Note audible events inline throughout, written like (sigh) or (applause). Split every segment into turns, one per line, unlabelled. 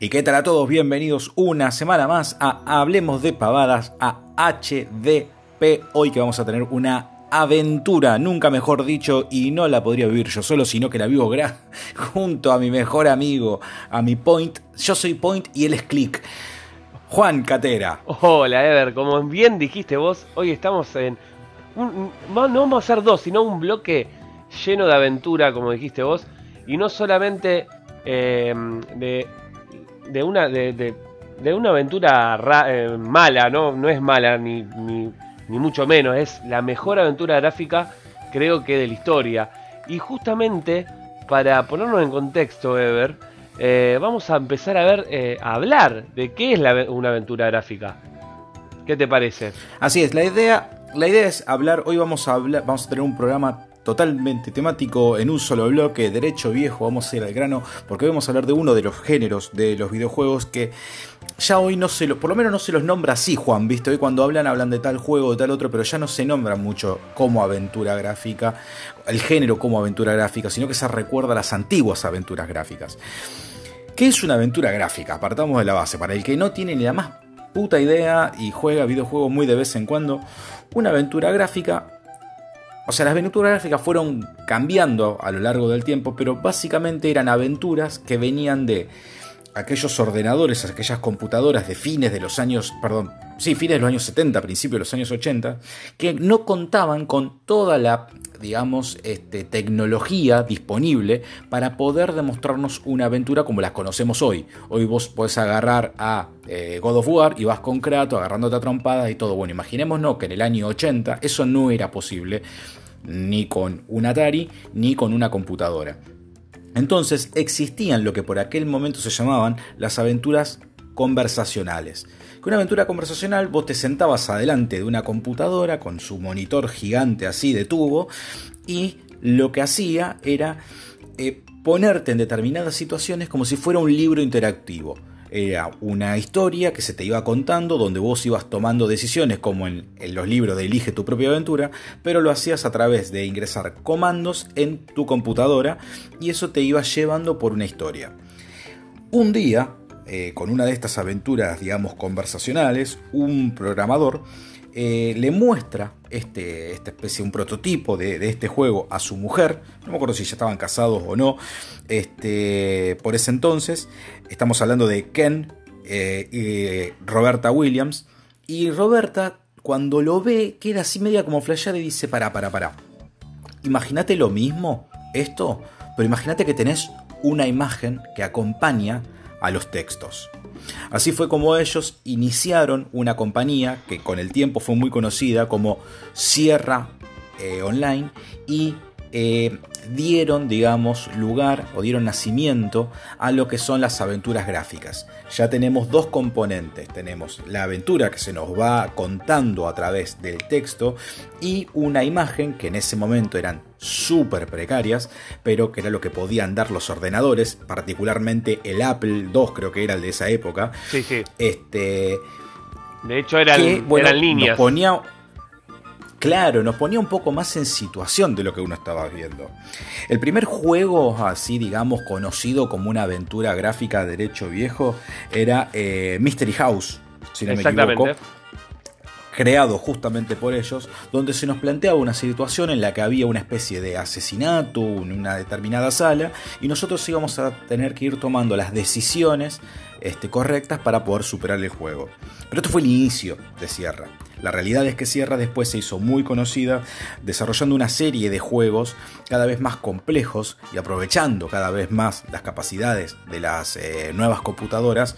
¿Y qué tal a todos? Bienvenidos una semana más a Hablemos de Pavadas, a HDP. Hoy que vamos a tener una aventura, nunca mejor dicho, y no la podría vivir yo solo, sino que la vivo (laughs) junto a mi mejor amigo, a mi Point. Yo soy Point y él es Click. Juan Catera.
Hola, Ever. Como bien dijiste vos, hoy estamos en. no vamos a hacer dos, sino un bloque lleno de aventura, como dijiste vos. Y no solamente eh, de de una, de, una aventura eh, mala, ¿no? no es mala ni, ni, mucho menos, es la mejor aventura gráfica creo que de la historia. Y justamente para ponernos en contexto, Ever, eh, vamos a empezar a ver, eh, a hablar de qué es una aventura gráfica. ¿Qué te parece?
Así es, la idea, la idea es hablar, hoy vamos a hablar, vamos a tener un programa totalmente temático en un solo bloque, derecho viejo, vamos a ir al grano, porque vamos a hablar de uno de los géneros de los videojuegos que ya hoy no se lo, por lo menos no se los nombra así, Juan, ¿viste? Hoy cuando hablan hablan de tal juego, de tal otro, pero ya no se nombra mucho como aventura gráfica, el género como aventura gráfica, sino que se recuerda a las antiguas aventuras gráficas. ¿Qué es una aventura gráfica? Apartamos de la base, para el que no tiene ni la más puta idea y juega videojuegos muy de vez en cuando, una aventura gráfica o sea, las aventuras gráficas fueron cambiando a lo largo del tiempo, pero básicamente eran aventuras que venían de aquellos ordenadores, aquellas computadoras de fines de los años, perdón, sí, fines de los años 70, principios de los años 80, que no contaban con toda la, digamos, este, tecnología disponible para poder demostrarnos una aventura como las conocemos hoy. Hoy vos podés agarrar a eh, God of War y vas con Kratos agarrándote a trompadas y todo. Bueno, imaginémonos que en el año 80 eso no era posible ni con un Atari, ni con una computadora. Entonces existían lo que por aquel momento se llamaban las aventuras conversacionales. Con una aventura conversacional vos te sentabas adelante de una computadora con su monitor gigante así de tubo y lo que hacía era eh, ponerte en determinadas situaciones como si fuera un libro interactivo. Era una historia que se te iba contando, donde vos ibas tomando decisiones, como en, los libros de Elige tu propia aventura, pero lo hacías a través de ingresar comandos en tu computadora y eso te iba llevando por una historia. Un día, eh, con una de estas aventuras, digamos, conversacionales, un programador eh, le muestra este, esta especie, un prototipo de, este juego a su mujer, no me acuerdo si ya estaban casados o no, este, por ese entonces, estamos hablando de Ken eh, y Roberta Williams, y Roberta cuando lo ve queda así media como flasheada y dice, para, para, para, imagínate lo mismo, esto, pero imagínate que tenés una imagen que acompaña a los textos. Así fue como ellos iniciaron una compañía que con el tiempo fue muy conocida como Sierra eh, Online y eh, dieron, digamos, lugar o dieron nacimiento a lo que son las aventuras gráficas. Ya tenemos dos componentes, tenemos la aventura que se nos va contando a través del texto y una imagen que en ese momento eran súper precarias, pero que era lo que podían dar los ordenadores, particularmente el Apple II creo que era el de esa época.
Sí, sí.
Este,
de hecho eran, eran líneas.
ponía, claro, nos ponía un poco más en situación de lo que uno estaba viendo. El primer juego, así digamos, conocido como una aventura gráfica de derecho viejo, era eh, Mystery House, si no me equivoco creado justamente por ellos, donde se nos planteaba una situación en la que había una especie de asesinato en una determinada sala y nosotros íbamos a tener que ir tomando las decisiones este, correctas para poder superar el juego. Pero esto fue el inicio de Sierra. La realidad es que Sierra después se hizo muy conocida desarrollando una serie de juegos cada vez más complejos y aprovechando cada vez más las capacidades de las eh, nuevas computadoras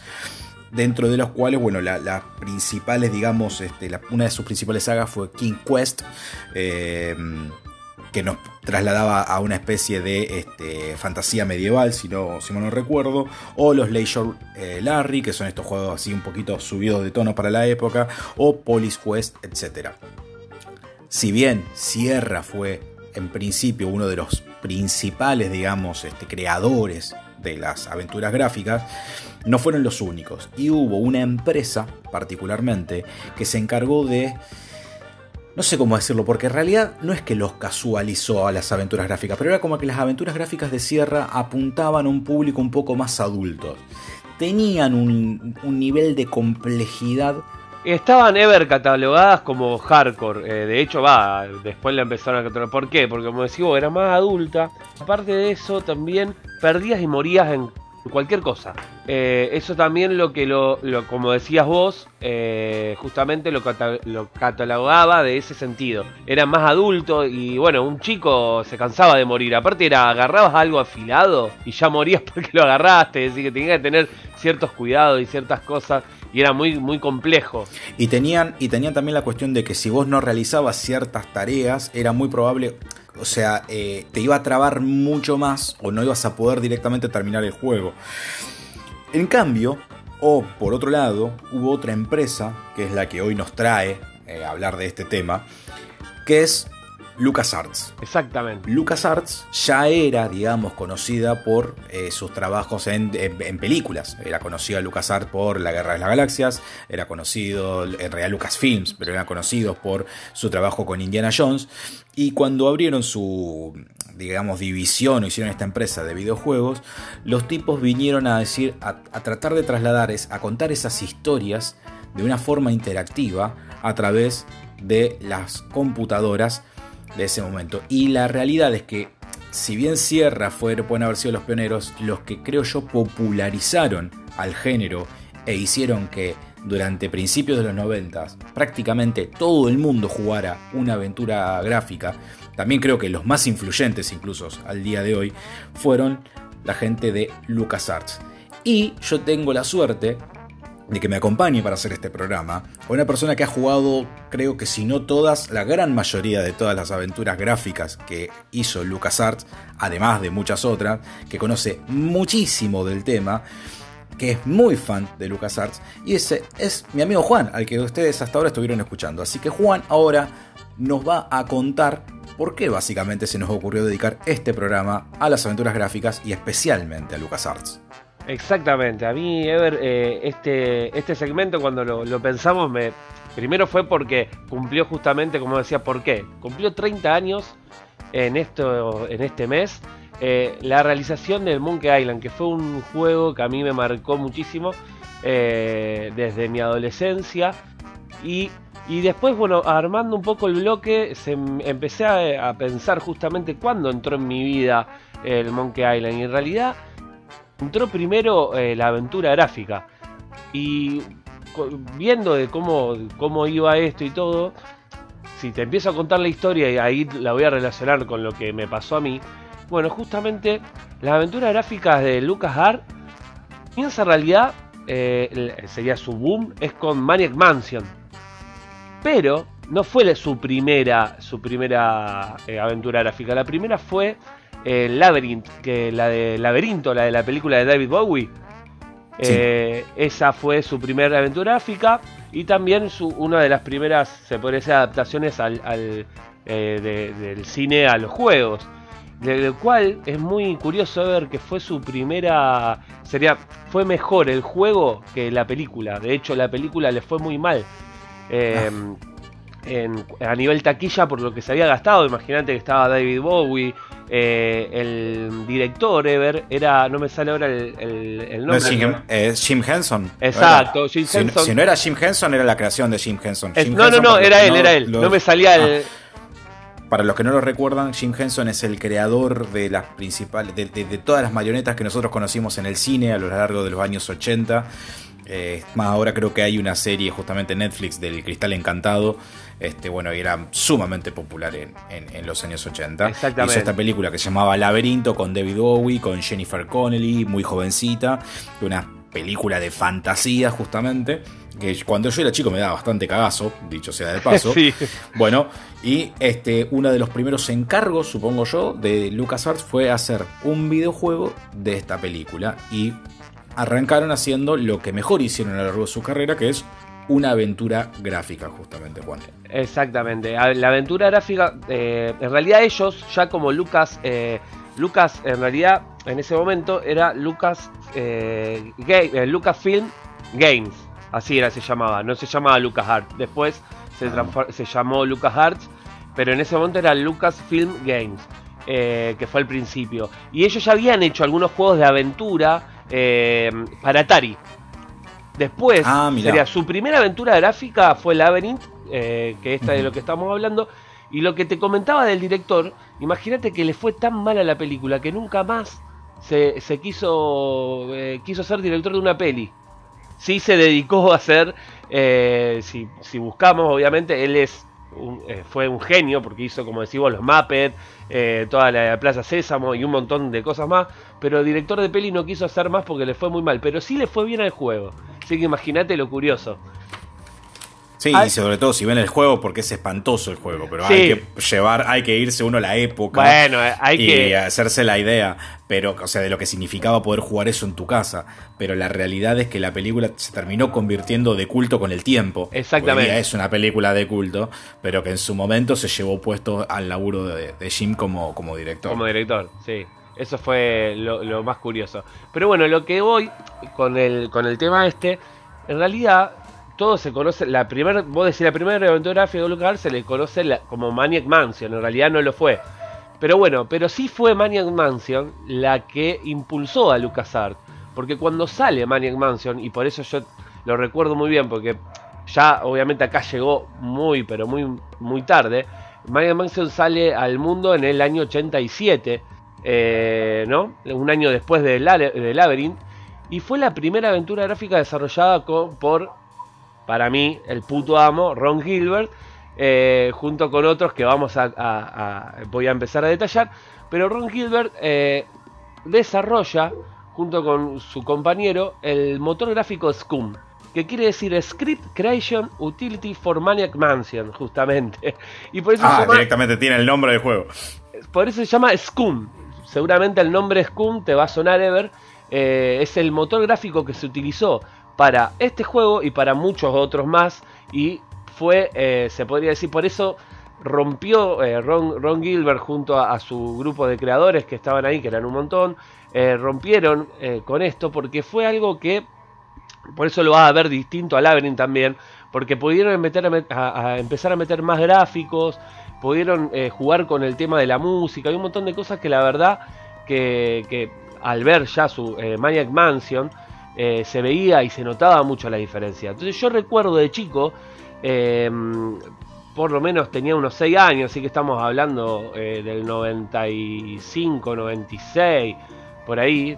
dentro de los cuales, bueno, las principales, digamos, este, una de sus principales sagas fue King Quest, eh, que nos trasladaba a una especie de este, fantasía medieval, si, no, si mal no recuerdo, o los Leisure eh, Larry, que son estos juegos así un poquito subidos de tono para la época, o Police Quest, etc. Si bien Sierra fue en principio uno de los principales, digamos, este, creadores de las aventuras gráficas, no fueron los únicos. Y hubo una empresa, particularmente, que se encargó de no sé cómo decirlo, porque en realidad no es que los casualizó a las aventuras gráficas, pero era como que las aventuras gráficas de Sierra apuntaban a un público un poco más adulto. Tenían un, nivel de complejidad.
Estaban ever catalogadas como hardcore. Eh, de hecho, va, después la empezaron a catalogar. ¿Por qué? Porque como decía, era más adulta. Aparte de eso, también perdías y morías en cualquier cosa. Eh, eso también lo que lo, como decías vos, eh, justamente lo, lo, catalogaba de ese sentido. Era más adulto y bueno, un chico se cansaba de morir. Aparte era agarrabas algo afilado y ya morías (laughs) porque lo agarraste. Es decir, que tenías que tener ciertos cuidados y ciertas cosas y era muy, muy complejo.
Y tenían, y tenían también la cuestión de que si vos no realizabas ciertas tareas, era muy probable o sea, eh, te iba a trabar mucho más o no ibas a poder directamente terminar el juego. En cambio, o por otro lado, hubo otra empresa, que es la que hoy nos trae eh, hablar de este tema, que es LucasArts.
Exactamente.
LucasArts ya era, digamos, conocida por eh, sus trabajos en, películas. Era conocida LucasArts por La Guerra de las Galaxias, era conocido, en realidad Lucasfilms, pero era conocido por su trabajo con Indiana Jones. Y cuando abrieron su, digamos, división o hicieron esta empresa de videojuegos, los tipos vinieron a decir, a, a tratar de trasladar, a contar esas historias de una forma interactiva a través de las computadoras de ese momento. Y la realidad es que, si bien Sierra fue, pueden haber sido los pioneros, los que creo yo popularizaron al género e hicieron que durante principios de los 90 prácticamente todo el mundo jugara una aventura gráfica, también creo que los más influyentes incluso al día de hoy, fueron la gente de LucasArts. Y yo tengo la suerte de que me acompañe para hacer este programa, una persona que ha jugado, creo que si no todas, la gran mayoría de todas las aventuras gráficas que hizo LucasArts, además de muchas otras, que conoce muchísimo del tema, que es muy fan de LucasArts, y ese es mi amigo Juan, al que ustedes hasta ahora estuvieron escuchando. Así que Juan ahora nos va a contar por qué básicamente se nos ocurrió dedicar este programa a las aventuras gráficas y especialmente a LucasArts.
Exactamente, a mí, Ever, eh, este, este segmento cuando lo, pensamos, me, primero fue porque cumplió justamente, como decía, ¿por qué? Cumplió 30 años en, esto, en este mes eh, la realización del Monkey Island, que fue un juego que a mí me marcó muchísimo eh, desde mi adolescencia y, después, bueno, armando un poco el bloque, se, empecé a, a pensar justamente cuándo entró en mi vida el Monkey Island y en realidad entró primero eh, la aventura gráfica. Y viendo de cómo, cómo iba esto y todo, si te empiezo a contar la historia y ahí la voy a relacionar con lo que me pasó a mí, bueno, justamente las aventuras gráficas de Lucas Hart, piensa en realidad, eh, sería su boom, es con Maniac Mansion. Pero no fue su primera, su primera eh, aventura gráfica. La primera fue eh, Labyrinth, que la de Laberinto, la de la película de David Bowie. Eh, esa fue su primera aventura gráfica y también su, una de las primeras, se puede decir, adaptaciones al, eh, del cine a los juegos. Del cual es muy curioso ver que fue su primera. Sería. Fue mejor el juego que la película. De hecho, la película le fue muy mal. A nivel taquilla por lo que se había gastado. Imagínate que estaba David Bowie, eh, el director Ever era, no me sale ahora el, nombre.
es Jim, Henson.
Exacto,
Jim si, Henson. Si no era Jim Henson, era la creación de Jim Henson.
no, no, no, era él, era él. no me salía el.
Ah. Para los que no lo recuerdan, Jim Henson es el creador de las principales, de, todas las marionetas que nosotros conocimos en el cine a lo largo de los años 80. Eh, más ahora creo que hay una serie justamente en Netflix del Cristal Encantado este, bueno, y era sumamente popular en, los años 80. Hizo esta película que se llamaba Laberinto con David Bowie, con Jennifer Connelly, muy jovencita, una película de fantasía justamente, que cuando yo era chico me daba bastante cagazo, dicho sea de paso. (laughs) Bueno, y este, uno de los primeros encargos, supongo yo, de LucasArts fue hacer un videojuego de esta película y arrancaron haciendo lo que mejor hicieron a lo largo de su carrera, que es una aventura gráfica, justamente, Juan.
Exactamente. La aventura gráfica, eh, en realidad ellos, ya como Lucas, eh, Lucas, en realidad, en ese momento era Lucas, eh, eh, Lucasfilm Games. Así era, se llamaba. No se llamaba Lucas Arts. Después se, ah. se llamó Lucas Arts. Pero en ese momento era Lucasfilm Games. Eh, que fue al principio. Y ellos ya habían hecho algunos juegos de aventura para Atari. Después, ah, sería su primera aventura gráfica fue Labyrinth, que esta de lo que estamos hablando. Y lo que te comentaba del director, imagínate que le fue tan mal a la película que nunca más se, quiso, eh, quiso ser director de una peli. Sí se dedicó a hacer, eh, si, si, buscamos, obviamente, él es eh, fue un genio porque hizo, como decimos, los Muppets, toda la Plaza Sésamo y un montón de cosas más. Pero director de peli no quiso hacer más porque le fue muy mal. Pero sí le fue bien al juego. Así que imagínate lo curioso.
Sí, y sobre todo si ven el juego, porque es espantoso el juego, pero hay que llevar, hay que irse uno a la época
bueno, hay
y hacerse la idea, pero, o sea, de lo que significaba poder jugar eso en tu casa. Pero la realidad es que la película se terminó convirtiendo de culto con el tiempo.
Exactamente.
es una película de culto, pero que en su momento se llevó puesto al laburo de, Jim como, como director.
Como director, sí. Eso fue lo, lo, más curioso. Pero bueno, lo que voy con el, con el tema este, en realidad todo se conoce, la primera, vos decís, la primera aventura de Lucas se le conoce como Maniac Mansion, en realidad no lo fue. Pero bueno, pero sí fue Maniac Mansion la que impulsó a LucasArts. Porque cuando sale Maniac Mansion, y por eso yo lo recuerdo muy bien, porque ya obviamente acá llegó muy, pero muy, muy tarde. Maniac Mansion sale al mundo en el año 87, eh, ¿no? Un año después de, Labyrinth. Y fue la primera aventura gráfica desarrollada por para mí, el puto amo, Ron Gilbert, eh, junto con otros que vamos a, voy a empezar a detallar. Pero Ron Gilbert eh, desarrolla, junto con su compañero, el motor gráfico Scum, que quiere decir Script Creation Utility for Maniac Mansion, justamente. (laughs)
Y por eso ah, directamente tiene el nombre del juego.
Por eso se llama Scum. Seguramente el nombre Scum te va a sonar ever. Eh, es el motor gráfico que se utilizó para este juego y para muchos otros más. Y fue, eh, se podría decir, por eso rompió eh, Ron, Gilbert junto a, su grupo de creadores que estaban ahí, que eran un montón, eh, rompieron con esto porque fue algo que, por eso lo va a ver distinto a Labyrinth también, porque pudieron meter a, empezar a meter más gráficos, pudieron jugar con el tema de la música, hay un montón de cosas que la verdad que, que al ver ya su Maniac Mansion, eh, se veía y se notaba mucho la diferencia. Entonces yo recuerdo de chico, em, por lo menos tenía unos 6 años, así que estamos hablando eh, del 95, 96, por ahí.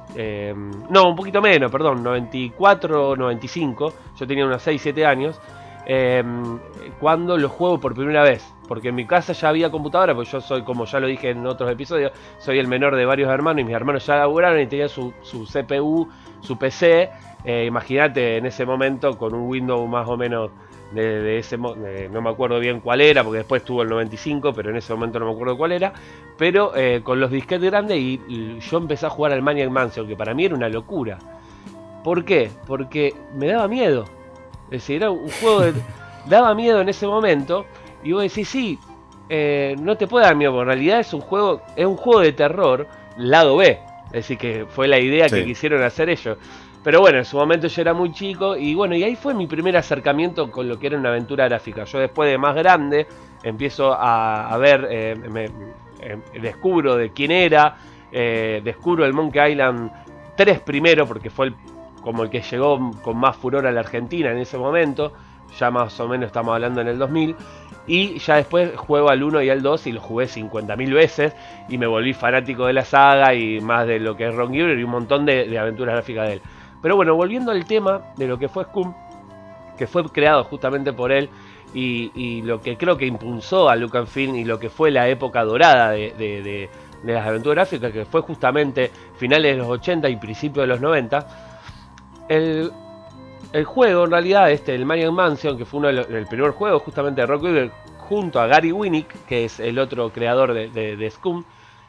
No, un poquito menos, perdón, 94, 95, yo tenía unos 6, 7 años. Em, cuando lo juego por primera vez. Porque en mi casa ya había computadora, pues yo soy, como ya lo dije en otros episodios, soy el menor de varios hermanos y mis hermanos ya laburaron y tenían su, CPU su PC. Eh, imagínate en ese momento con un Windows más o menos de, ese no me acuerdo bien cuál era, porque después tuvo el 95, pero en ese momento no me acuerdo cuál era. Pero eh, con los disquetes grandes y, yo empecé a jugar al Maniac Mansion, que para mí era una locura. ¿Por qué? Porque me daba miedo. Es decir, era un juego de. (laughs) daba miedo en ese momento. Y vos decís, sí, eh, no te puede dar miedo, porque en realidad es un juego, es un juego de terror, lado B. Es decir, que fue la idea que quisieron hacer ellos. Pero bueno, en su momento yo era muy chico y bueno, y ahí fue mi primer acercamiento con lo que era una aventura gráfica. Yo después de más grande empiezo a, ver, eh, me, eh, descubro de quién era, descubro el Monkey Island 3 primero, porque fue el, como el que llegó con más furor a la Argentina en ese momento, ya más o menos estamos hablando en el 2000. Y ya después juego al 1 y al 2 y lo jugué 50.000 veces y me volví fanático de la saga y más de lo que es Ron Gilbert y un montón de, aventuras gráficas de él. Pero bueno, volviendo al tema de lo que fue Scum, que fue creado justamente por él y, lo que creo que impulsó a Lucasfilm y lo que fue la época dorada de, las aventuras gráficas, que fue justamente finales de los 80 y principios de los 90, el, el juego, en realidad, este, el Maniac Mansion, que fue uno del primer juego justamente de Rock junto a Gary Winnick, que es el otro creador de, de, Scum,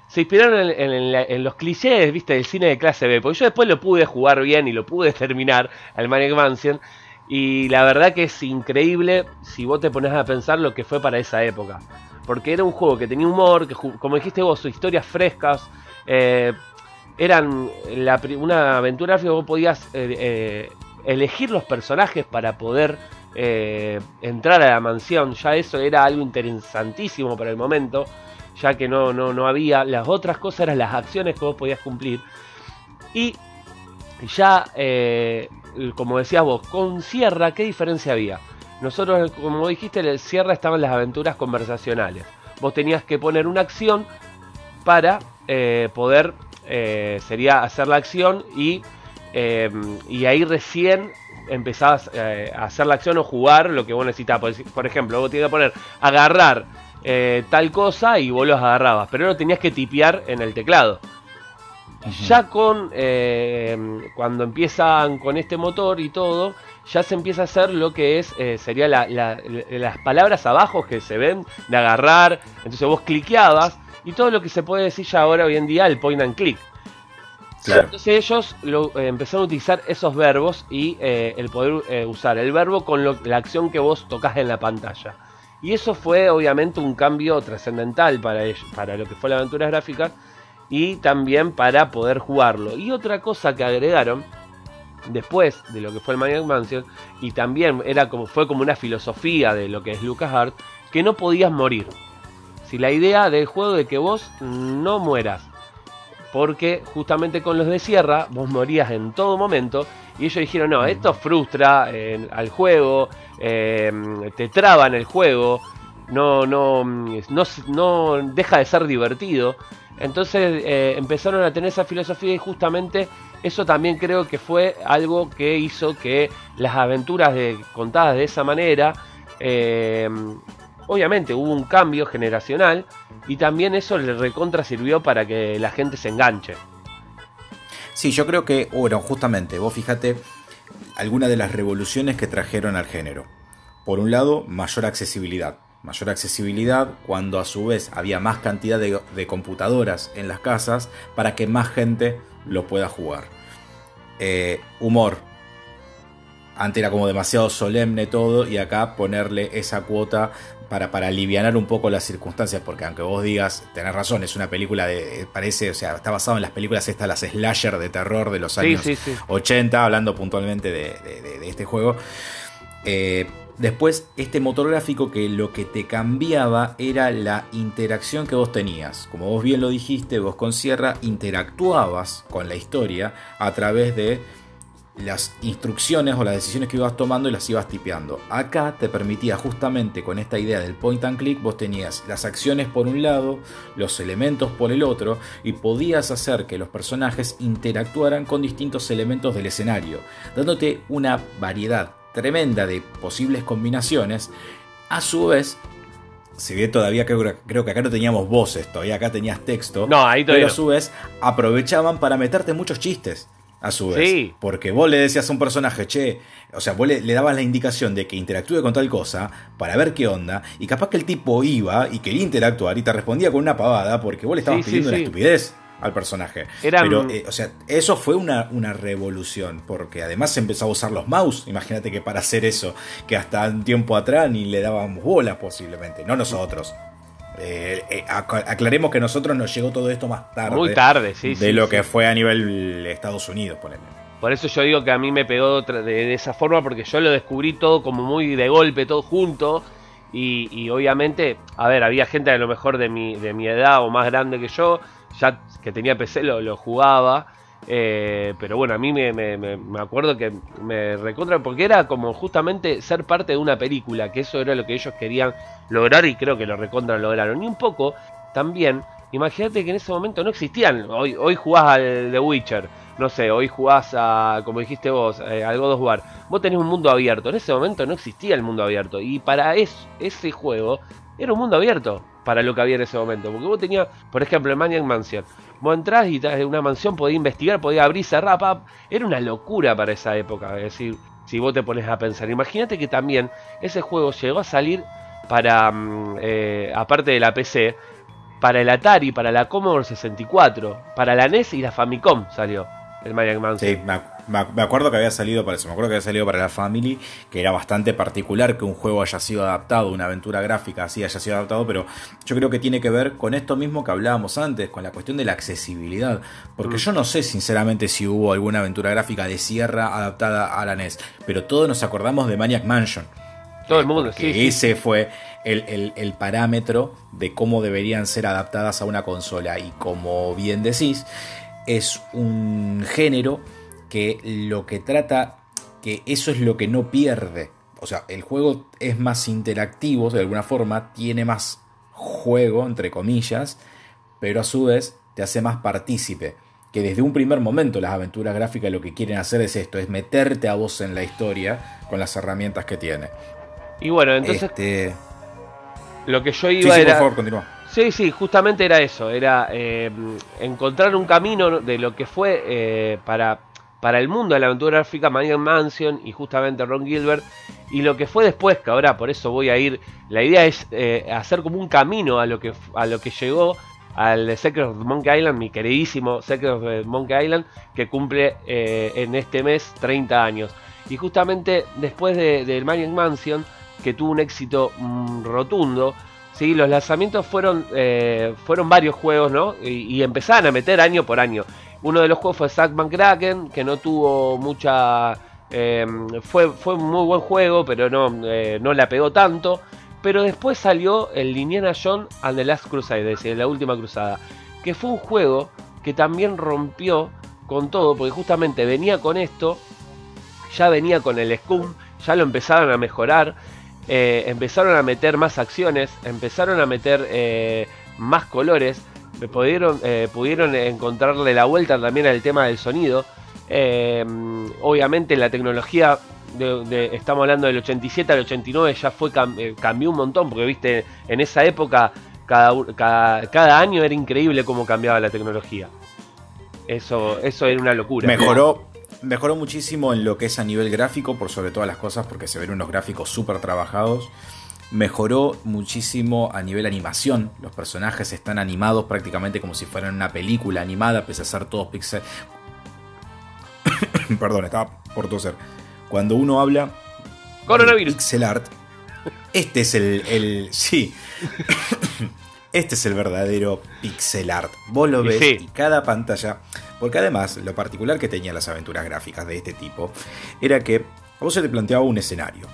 se inspiraron en, los clichés, viste, del cine de clase B. Porque yo después lo pude jugar bien y lo pude (laughs) terminar al Maniac Mansion. Y la verdad que es increíble si vos te pones a pensar lo que fue para esa época. Porque era un juego que tenía humor, que como dijiste vos, historias frescas, eh, eran una aventura gráfica vos podías elegir los personajes para poder entrar a la mansión. Ya eso era algo interesantísimo para el momento, ya que no, no, no había. Las otras cosas eran las acciones que vos podías cumplir. Y ya, como decías vos, con Sierra, ¿qué diferencia había? Nosotros, como dijiste, en el Sierra estaban las aventuras conversacionales. Vos tenías que poner una acción para eh, poder, eh, sería hacer la acción y, em, y ahí recién empezabas eh, a hacer la acción o jugar lo que vos necesitabas. Por, ejemplo, vos tenías que poner agarrar tal cosa y vos los agarrabas, pero lo tenías que tipear en el teclado. Ya con cuando empiezan con este motor y todo, ya se empieza a hacer lo que es, eh, sería las palabras abajo que se ven de agarrar. Entonces vos cliqueabas y todo lo que se puede decir ya ahora hoy en día el point and click. Entonces ellos lo, eh, empezaron a utilizar esos verbos y eh, el poder usar el verbo con la acción que vos tocas en la pantalla. Y eso fue obviamente un cambio trascendental para, para lo que fue la aventura gráfica y también para poder jugarlo. Y otra cosa que agregaron después de lo que fue el Maniac Mansion y también era como fue como una filosofía de lo que es LucasArts que no podías morir. Si la idea del juego de que vos no mueras, porque justamente con los de Sierra vos morías en todo momento y ellos dijeron no, esto frustra eh, al juego, eh, te traba en el juego, no, no, no, no deja de ser divertido. Entonces eh, empezaron a tener esa filosofía y justamente eso también creo que fue algo que hizo que las aventuras de, contadas de esa manera, obviamente hubo un cambio generacional y también eso le recontra sirvió para que la gente se enganche.
Sí, yo creo que, bueno, justamente, vos fíjate algunas de las revoluciones que trajeron al género. Por un lado, mayor accesibilidad. Mayor accesibilidad cuando a su vez había más cantidad de computadoras en las casas para que más gente lo pueda jugar. Eh, humor. Antes era como demasiado solemne todo y acá ponerle esa cuota para, para aliviar un poco las circunstancias, porque aunque vos digas, tenés razón, es una película de, parece, o sea, está basado en las películas estas, las slasher de terror de los años 80, hablando puntualmente de, este juego. Eh, Después, este motor gráfico que lo que te cambiaba era la interacción que vos tenías. Como vos bien lo dijiste, vos con Sierra interactuabas con la historia a través de las instrucciones o las decisiones que ibas tomando y las ibas tipeando. Acá te permitía justamente con esta idea del point and click, vos tenías las acciones por un lado, los elementos por el otro y podías hacer que los personajes interactuaran con distintos elementos del escenario, dándote una variedad tremenda de posibles combinaciones, a su vez, si bien todavía creo, creo que acá no teníamos voces, todavía acá tenías texto,
no, ahí
pero a su vez aprovechaban para meterte muchos chistes. A su vez. Porque vos le decías a un personaje, che, o sea, vos le, dabas la indicación de que interactúe con tal cosa para ver qué onda, y capaz que el tipo iba y quería interactuar y te respondía con una pavada porque vos le estabas pidiendo una estupidez al personaje. Pero, eh, o sea, eso fue una, una, revolución, porque además se empezó a usar los mouse. Imagínate que para hacer eso, que hasta un tiempo atrás ni le dábamos bolas posiblemente, no nosotros. Eh, eh, aclaremos que a nosotros nos llegó todo esto más tarde.
Muy tarde, sí.
De lo que fue a nivel Estados Unidos, por
Por eso yo digo que a mí me pegó de, esa forma, porque yo lo descubrí todo como muy de golpe, todo junto. Y, y, obviamente, a ver, había gente a lo mejor de mi, de mi edad o más grande que yo ya que tenía PC lo, jugaba. Eh, pero bueno, a mí me, me, acuerdo que me recontra porque era como justamente ser parte de una película, que eso era lo que ellos querían lograr y creo que lo recontra lograron. Y un poco también, imagínate que en ese momento no existían, hoy, hoy jugás al The Witcher, no sé, hoy jugás a, como dijiste vos, eh, al God of War, vos tenés un mundo abierto, en ese momento no existía el mundo abierto y para ese juego era un mundo abierto para lo que había en ese momento. Porque vos tenías, por ejemplo, en Maniac Mansion. Vos entrás y en una mansión podías investigar, podías abrir, cerrar, Era una locura para esa época. Es decir, si vos te pones a pensar. Imagínate que también ese juego llegó a salir para, mm, eh, aparte de la PC, para el Atari, para la Commodore 64, para la NES y la Famicom salió el Maniac Mansion.
Sí, Me acuerdo que había salido para eso, me acuerdo que había salido para la Family, que era bastante particular que un juego haya sido adaptado, una aventura gráfica así haya sido adaptado, pero yo creo que tiene que ver con esto mismo que hablábamos antes, con la cuestión de la accesibilidad. Porque mm. yo no sé sinceramente si hubo alguna aventura gráfica de Sierra adaptada a la NES, pero todos nos acordamos de Maniac Mansion.
Todo el mundo,
sí. Ese fue el, el parámetro de cómo deberían ser adaptadas a una consola. Y como bien decís, es un género que lo que trata, que eso es lo que no pierde. O sea, el juego es más interactivo, de alguna forma, tiene más juego, entre comillas, pero a su vez te hace más partícipe. Que desde un primer momento las aventuras gráficas lo que quieren hacer es esto, es meterte a vos en la historia con las herramientas que tiene.
Y bueno, entonces... Este... Lo que yo iba sí, sí,
por favor, continúa.
Sí, sí, justamente era eso, era eh, encontrar un camino de lo que fue eh, para para el mundo de la aventura gráfica Maniac Mansion y justamente Ron Gilbert y lo que fue después, que ahora por eso voy a ir, la idea es eh, hacer como un camino a lo que, a lo que llegó al Secret of Monkey Island, mi queridísimo Secret of Monkey Island, que cumple eh, en este mes 30 años. Y justamente después del de, Maniac Mansion, que tuvo un éxito mm, rotundo, ¿sí? los lanzamientos fueron, eh, fueron varios juegos, ¿no? Y, y empezaban a meter año por año. Uno de los juegos fue Zackman Kraken, que no tuvo mucha. Eh, fue, fue un muy buen juego, pero no, eh, no la pegó tanto. Pero después salió el Indiana Jones and the Last Crusade, es decir, la última cruzada. Que fue un juego que también rompió con todo, porque justamente venía con esto, ya venía con el Scum, ya lo empezaron a mejorar, eh, empezaron a meter más acciones, empezaron a meter más colores pudieron, eh, pudieron encontrarle la vuelta también al tema del sonido. Eh, obviamente la tecnología, de, estamos hablando del 87 al 89, ya fue eh, cambió un montón, porque viste, en esa época cada, cada, año era increíble cómo cambiaba la tecnología. Eso, eso era una locura.
Mejoró, mejoró muchísimo en lo que es a nivel gráfico, por sobre todas las cosas, porque se ven unos gráficos súper trabajados mejoró muchísimo a nivel animación. Los personajes están animados prácticamente como si fueran una película animada, pese a ser todos pixel. (coughs) Perdón, estaba por toser. Cuando uno habla
Coronavirus.
pixel art, este es el, el sí. (coughs) este es el verdadero pixel art. Vos lo ves y cada pantalla, porque además lo particular que tenían las aventuras gráficas de este tipo era que a vos se te planteaba un escenario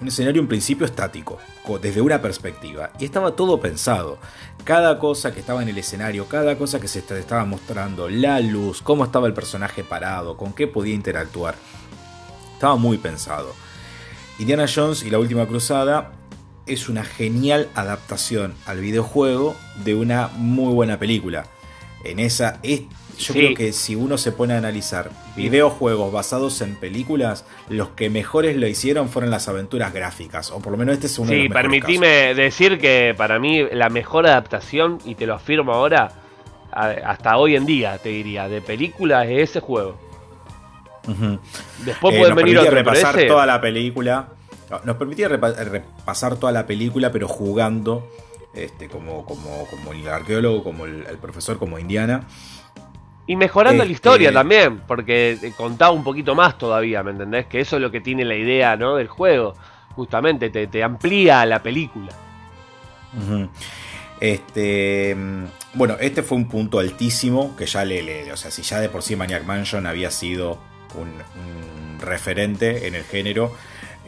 un escenario en principio estático, desde una perspectiva, y estaba todo pensado. Cada cosa que estaba en el escenario, cada cosa que se estaba mostrando, la luz, cómo estaba el personaje parado, con qué podía interactuar, estaba muy pensado. Indiana Jones y la Última Cruzada es una genial adaptación al videojuego de una muy buena película. En esa, yo creo que si uno se pone a analizar videojuegos basados en películas, los que mejores lo hicieron fueron las aventuras gráficas, o por lo menos este es uno de los
Sí, permitime decir que para mí la mejor adaptación, y te lo afirmo ahora, hasta hoy en día, te diría, de películas es ese juego.
Después eh, pueden venir otro, repasar toda la película. Nos permitía repasar toda la película, pero jugando este, como, como, como el arqueólogo, como el profesor, como Indiana.
Y mejorando la historia este, también, porque contaba un poquito más todavía, ¿me entendés? Que eso es lo que tiene la idea, ¿no? Del juego. Justamente, te, amplía la película.
Este. Bueno, este fue un punto altísimo que ya le, le. O sea, si ya de por sí Maniac Mansion había sido un referente en el género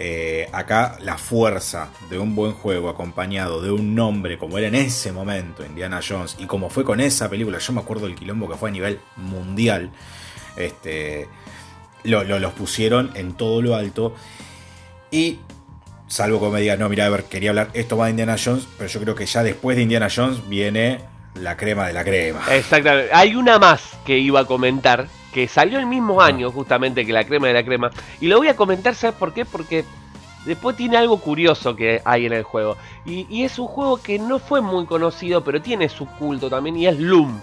eh, acá la fuerza de un buen juego acompañado de un nombre como era en ese momento Indiana Jones y como fue con esa película, yo me acuerdo del quilombo que fue a nivel mundial, este, los pusieron en todo lo alto y salvo que me digan, no, mira, a ver, quería hablar, esto va de Indiana Jones, pero yo creo que ya después de Indiana Jones viene la crema de la crema.
Exactamente, hay una más que iba a comentar que salió el mismo ah. año justamente que la crema de la crema. Y lo voy a comentar, ¿sabes por qué? Porque después tiene algo curioso que hay en el juego. Y, es un juego que no fue muy conocido, pero tiene su culto también, y es Loom.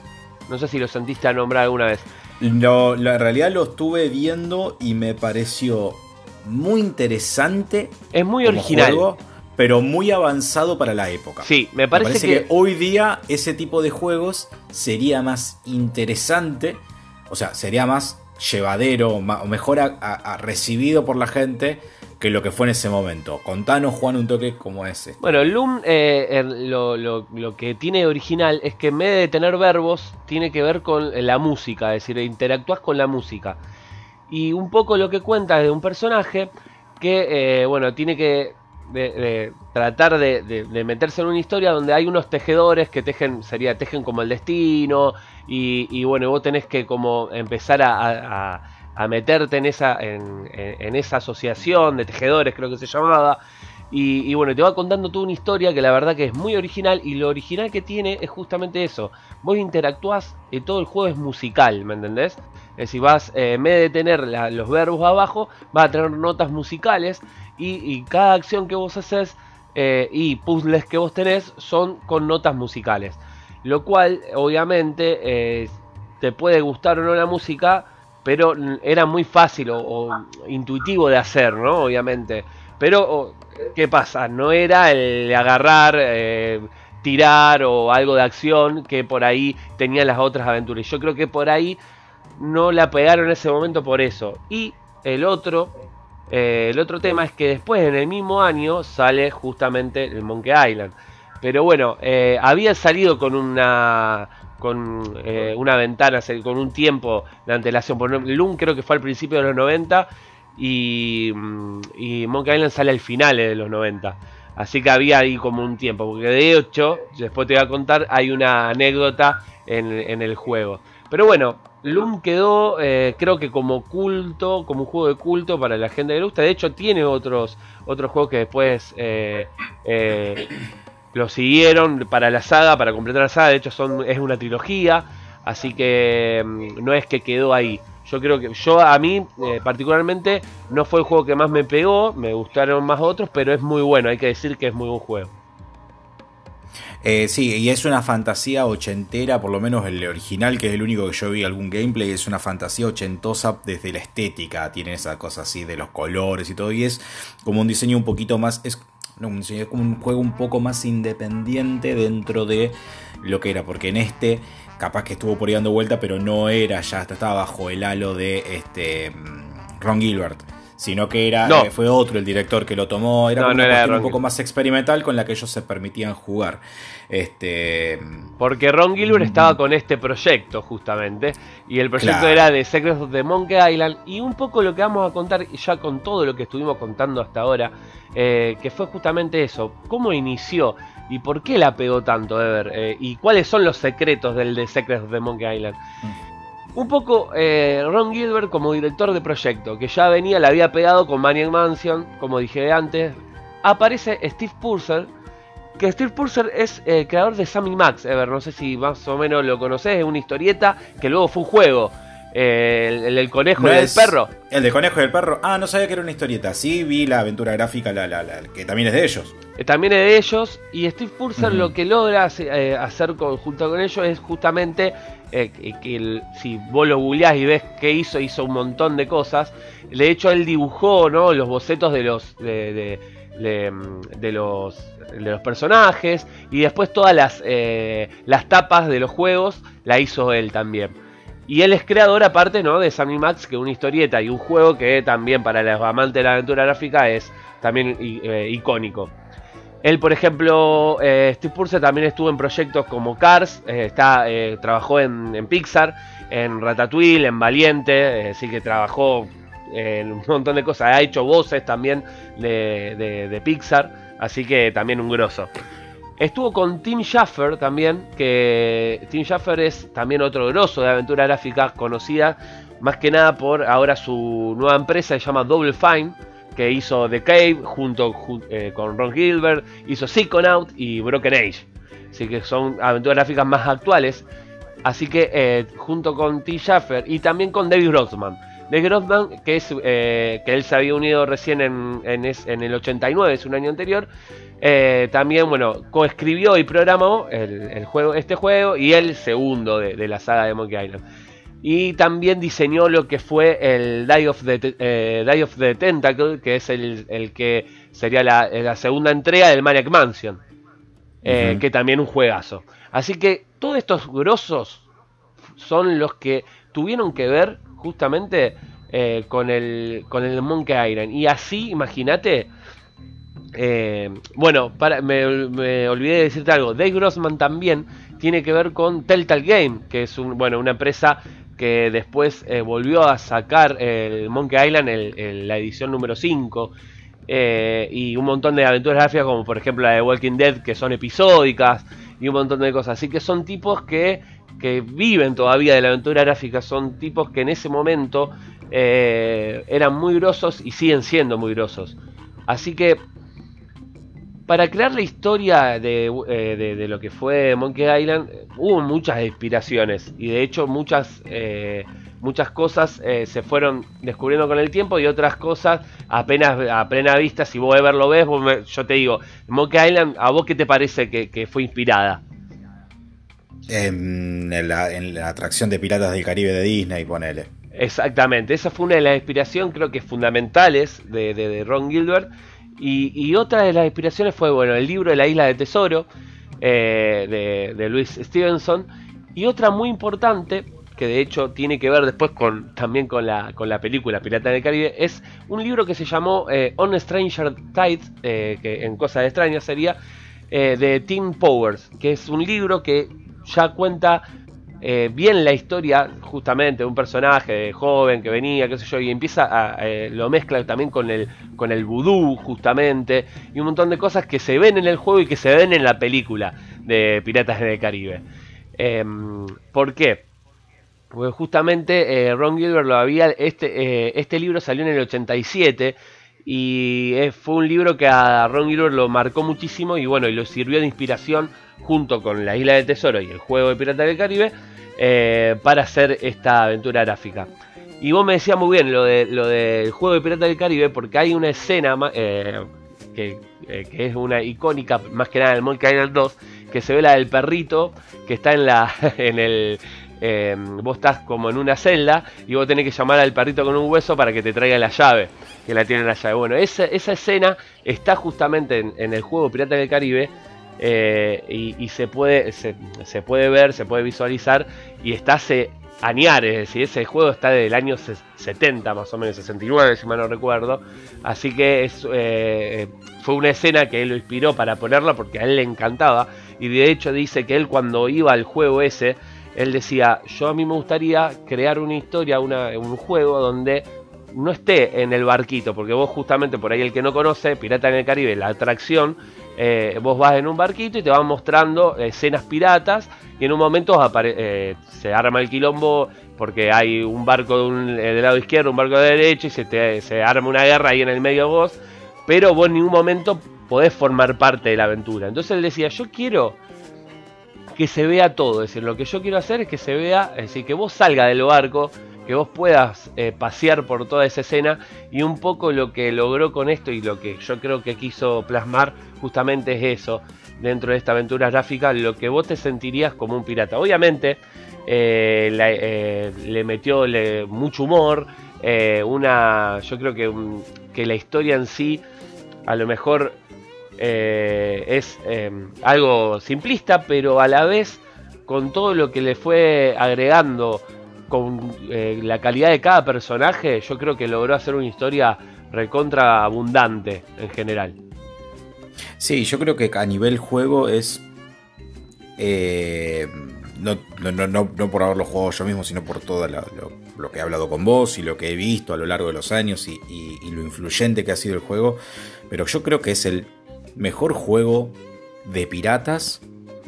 No sé si lo sentiste a nombrar alguna vez.
No, la realidad lo estuve viendo y me pareció muy interesante.
Es muy original.
pero muy avanzado para la época.
Sí, me parece, que...
hoy día ese tipo de juegos sería más interesante o sea, sería más llevadero o mejor recibido por la gente que lo que fue en ese momento. Contanos, Juan, un toque como ese.
Bueno, Loom eh, lo, lo, que tiene original es que en vez de tener verbos, tiene que ver con la música, es decir, interactúas con la música. Y un poco lo que cuenta es de un personaje que, eh, bueno, tiene que tratar de, meterse en una historia donde hay unos tejedores que tejen, sería, tejen como el destino, y, bueno, vos tenés que como empezar a, meterte en esa, en, esa asociación de tejedores, creo que se llamaba, y, bueno, te va contando toda una historia que la verdad que es muy original y lo original que tiene es justamente eso. Vos interactúas y todo el juego es musical, ¿me entendés? Es decir, vas, eh, en vez de tener los verbos abajo, vas a tener notas musicales y, cada acción que vos haces eh, y puzzles que vos tenés son con notas musicales. Lo cual, obviamente, eh, te puede gustar o no la música, pero era muy fácil o, intuitivo de hacer, ¿no? Obviamente. Pero, ¿qué pasa? No era el agarrar, eh, tirar o algo de acción que por ahí tenían las otras aventuras. Yo creo que por ahí no la pegaron en ese momento por eso. Y el otro eh, el otro tema es que después, en el mismo año, sale justamente el Monkey Island. Pero bueno, eh, había salido con una con una ventana, con un tiempo de antelación. Por Loom creo que fue al principio de los 90 y, y Monkey Island sale al final de los 90. Así que había ahí como un tiempo, porque de hecho, después te voy a contar, hay una anécdota en, el juego. Pero bueno, Loom quedó, eh, creo que como culto, como un juego de culto para la gente que le gusta. De hecho, tiene otros, otros juegos que después eh, eh, lo siguieron para la saga, para completar la saga. De hecho, son, es una trilogía, así que mm, no es que quedó ahí. Yo creo que yo a mí particularmente no fue el juego que más me pegó, me gustaron más otros, pero es muy bueno, hay que decir que es muy buen juego.
Eh, sí, y es una fantasía ochentera, por lo menos el original, que es el único que yo vi algún gameplay, es una fantasía ochentosa desde la estética, tiene esa cosa así de los colores y todo, y es como un diseño un poquito más, es, es como un juego un poco más independiente dentro de lo que era, porque en este capaz que estuvo por ahí dando vuelta, pero no era ya, estaba bajo el halo de este mm, Ron Gilbert sino que era eh, fue otro el director que lo tomó, era, un poco más experimental con la que ellos se permitían jugar. Este
porque Ron Gilbert mm. estaba con este proyecto justamente y el proyecto era de Secrets of the Monkey Island y un poco lo que vamos a contar ya con todo lo que estuvimos contando hasta ahora, eh, que fue justamente eso, cómo inició y por qué la pegó tanto Ever eh, y cuáles son los secretos del de Secrets of the Monkey Island. Mm. Un poco eh, Ron Gilbert como director de proyecto, que ya venía, la había pegado con Maniac Mansion, como dije antes. Aparece Steve Purcell, que Steve Purcell es eh, creador de Sammy Max, Ever, no sé si más o menos lo conoces, es una historieta que luego fue un juego. Eh, el, del conejo y el perro.
El de conejo y el perro. Ah, no sabía que era una historieta. Sí, vi la aventura gráfica, la, la, que también es de ellos.
también es de ellos. Y Steve Purcell lo que logra hacer junto con ellos es justamente eh, que si vos lo googleás y ves qué hizo, hizo un montón de cosas. De hecho, él dibujó ¿no? los bocetos de los, de, los, de los personajes y después todas las, eh, las tapas de los juegos la hizo él también. Y él es creador aparte ¿no? de Sammy Max, que una historieta y un juego que también para los amantes de la aventura gráfica es también eh, icónico. Él, por ejemplo, eh, Steve Purse también estuvo en proyectos como Cars, eh, está, eh, trabajó en, Pixar, en Ratatouille, en Valiente, así que trabajó en un montón de cosas. Ha hecho voces también de, Pixar, así que también un grosso. Estuvo con Tim Schafer también, que Tim Schafer es también otro grosso de aventura gráfica conocida, más que nada por ahora su nueva empresa, se llama Double Fine que hizo The Cave junto eh, con Ron Gilbert, hizo Psychonaut y Broken Age. Así que son aventuras gráficas más actuales. Así que eh, junto con T. Schaffer y también con David Grossman. David Grossman, que, es, eh, que él se había unido recién en, en, el 89, es un año anterior. también, bueno, coescribió y programó el, juego, este juego y el segundo de, de la saga de Monkey Island. Y también diseñó lo que fue el Die of the, eh, of the Tentacle, que es el, que sería la, segunda entrega del Maniac Mansion. Eh, que también un juegazo. Así que todos estos grosos son los que tuvieron que ver justamente eh, con, el, con el Monkey Island. Y así, imagínate, eh, bueno, para, me, olvidé de decirte algo. Dave Grossman también tiene que ver con Telltale Game, que es un, bueno, una empresa que después eh, volvió a sacar el Monkey Island en la edición número 5. y un montón de aventuras gráficas como por ejemplo la de Walking Dead que son episódicas y un montón de cosas. Así que son tipos que, que viven todavía de la aventura gráfica, son tipos que en ese momento eh, eran muy grosos y siguen siendo muy grosos. Así que para crear la historia de, eh, lo que fue Monkey Island hubo muchas inspiraciones y de hecho muchas, eh, muchas cosas se fueron descubriendo con el tiempo y otras cosas apenas a plena vista, si vos Ever lo ves, yo te digo, Monkey Island, ¿a vos qué te parece que, fue inspirada?
En la, en la atracción de Piratas del Caribe de Disney, ponele.
Exactamente, esa fue una de las inspiraciones creo que fundamentales de, Ron Gilbert. Y, otra de las inspiraciones fue, bueno, el libro de la isla de tesoro eh, de, Luis Stevenson. Y otra muy importante, que de hecho tiene que ver después con, también con la, con la película Pirata del Caribe, es un libro que se llamó eh, On Stranger Tides, eh, que en Cosas Extrañas sería, de Tim Powers, que es un libro que ya cuenta eh, bien la historia justamente de un personaje joven que venía, qué sé yo, y empieza a, eh, lo mezcla también con el, con el vudú justamente, y un montón de cosas que se ven en el juego y que se ven en la película de Piratas del Caribe. Em, ¿Por qué? Porque justamente eh, Ron Gilbert lo había, este, este libro salió en el 87 y fue un libro que a Ron Gilbert lo marcó muchísimo y bueno, y lo sirvió de inspiración junto con la Isla del Tesoro y el juego de Piratas del Caribe eh, para hacer esta aventura gráfica. Y vos me decías muy bien lo, de, lo del juego de Pirata del Caribe, porque hay una escena eh, que, eh, que, es una icónica, más que nada del Monkey Island 2, que se ve la del perrito que está en la (laughs) en el vos estás como en una celda y vos tenés que llamar al perrito con un hueso para que te traiga la llave, que la tiene la llave. Bueno, esa, esa escena está justamente en, en el juego Pirata del Caribe eh, y, se, puede, se, puede ver, se puede visualizar y está hace añar, es decir, ese juego está del año 70 más o menos, 69 si mal no recuerdo, así que es, eh, fue una escena que él lo inspiró para ponerla porque a él le encantaba. Y de hecho dice que él cuando iba al juego ese, él decía, yo a mí me gustaría crear una historia, una, un juego donde no esté en el barquito, porque vos justamente por ahí el que no conoce, Pirata en el Caribe, la atracción eh, vos vas en un barquito y te van mostrando escenas piratas y en un momento eh, se arma el quilombo porque hay un barco eh, del lado izquierdo, un barco de derecho y se, te, se arma una guerra ahí en el medio vos, pero vos en ningún momento podés formar parte de la aventura. Entonces él decía, yo quiero que se vea todo, es decir, lo que yo quiero hacer es que se vea, es decir, que vos salga del barco, que vos puedas eh, pasear por toda esa escena y un poco lo que logró con esto y lo que yo creo que quiso plasmar justamente es eso dentro de esta aventura gráfica, lo que vos te sentirías como un pirata. Obviamente eh, eh, le metió mucho humor, una, yo creo que, que, la historia en sí a lo mejor es algo simplista, pero a la vez con todo lo que le fue agregando eh, la calidad de cada personaje, yo creo que logró hacer una historia recontra abundante en general.
Sí, yo creo que a nivel juego es. Eh, no, por haberlo jugado yo mismo, sino por todo lo, que he hablado con vos y lo que he visto a lo largo de los años y, lo influyente que ha sido el juego. Pero yo creo que es el mejor juego de piratas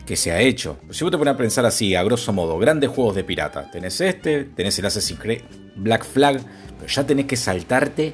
que se ha hecho. Si vos te pones a pensar así, a grosso modo, grandes juegos de pirata. Tenés este, tenés el Assassin's Creed Black Flag, pero ya tenés que saltarte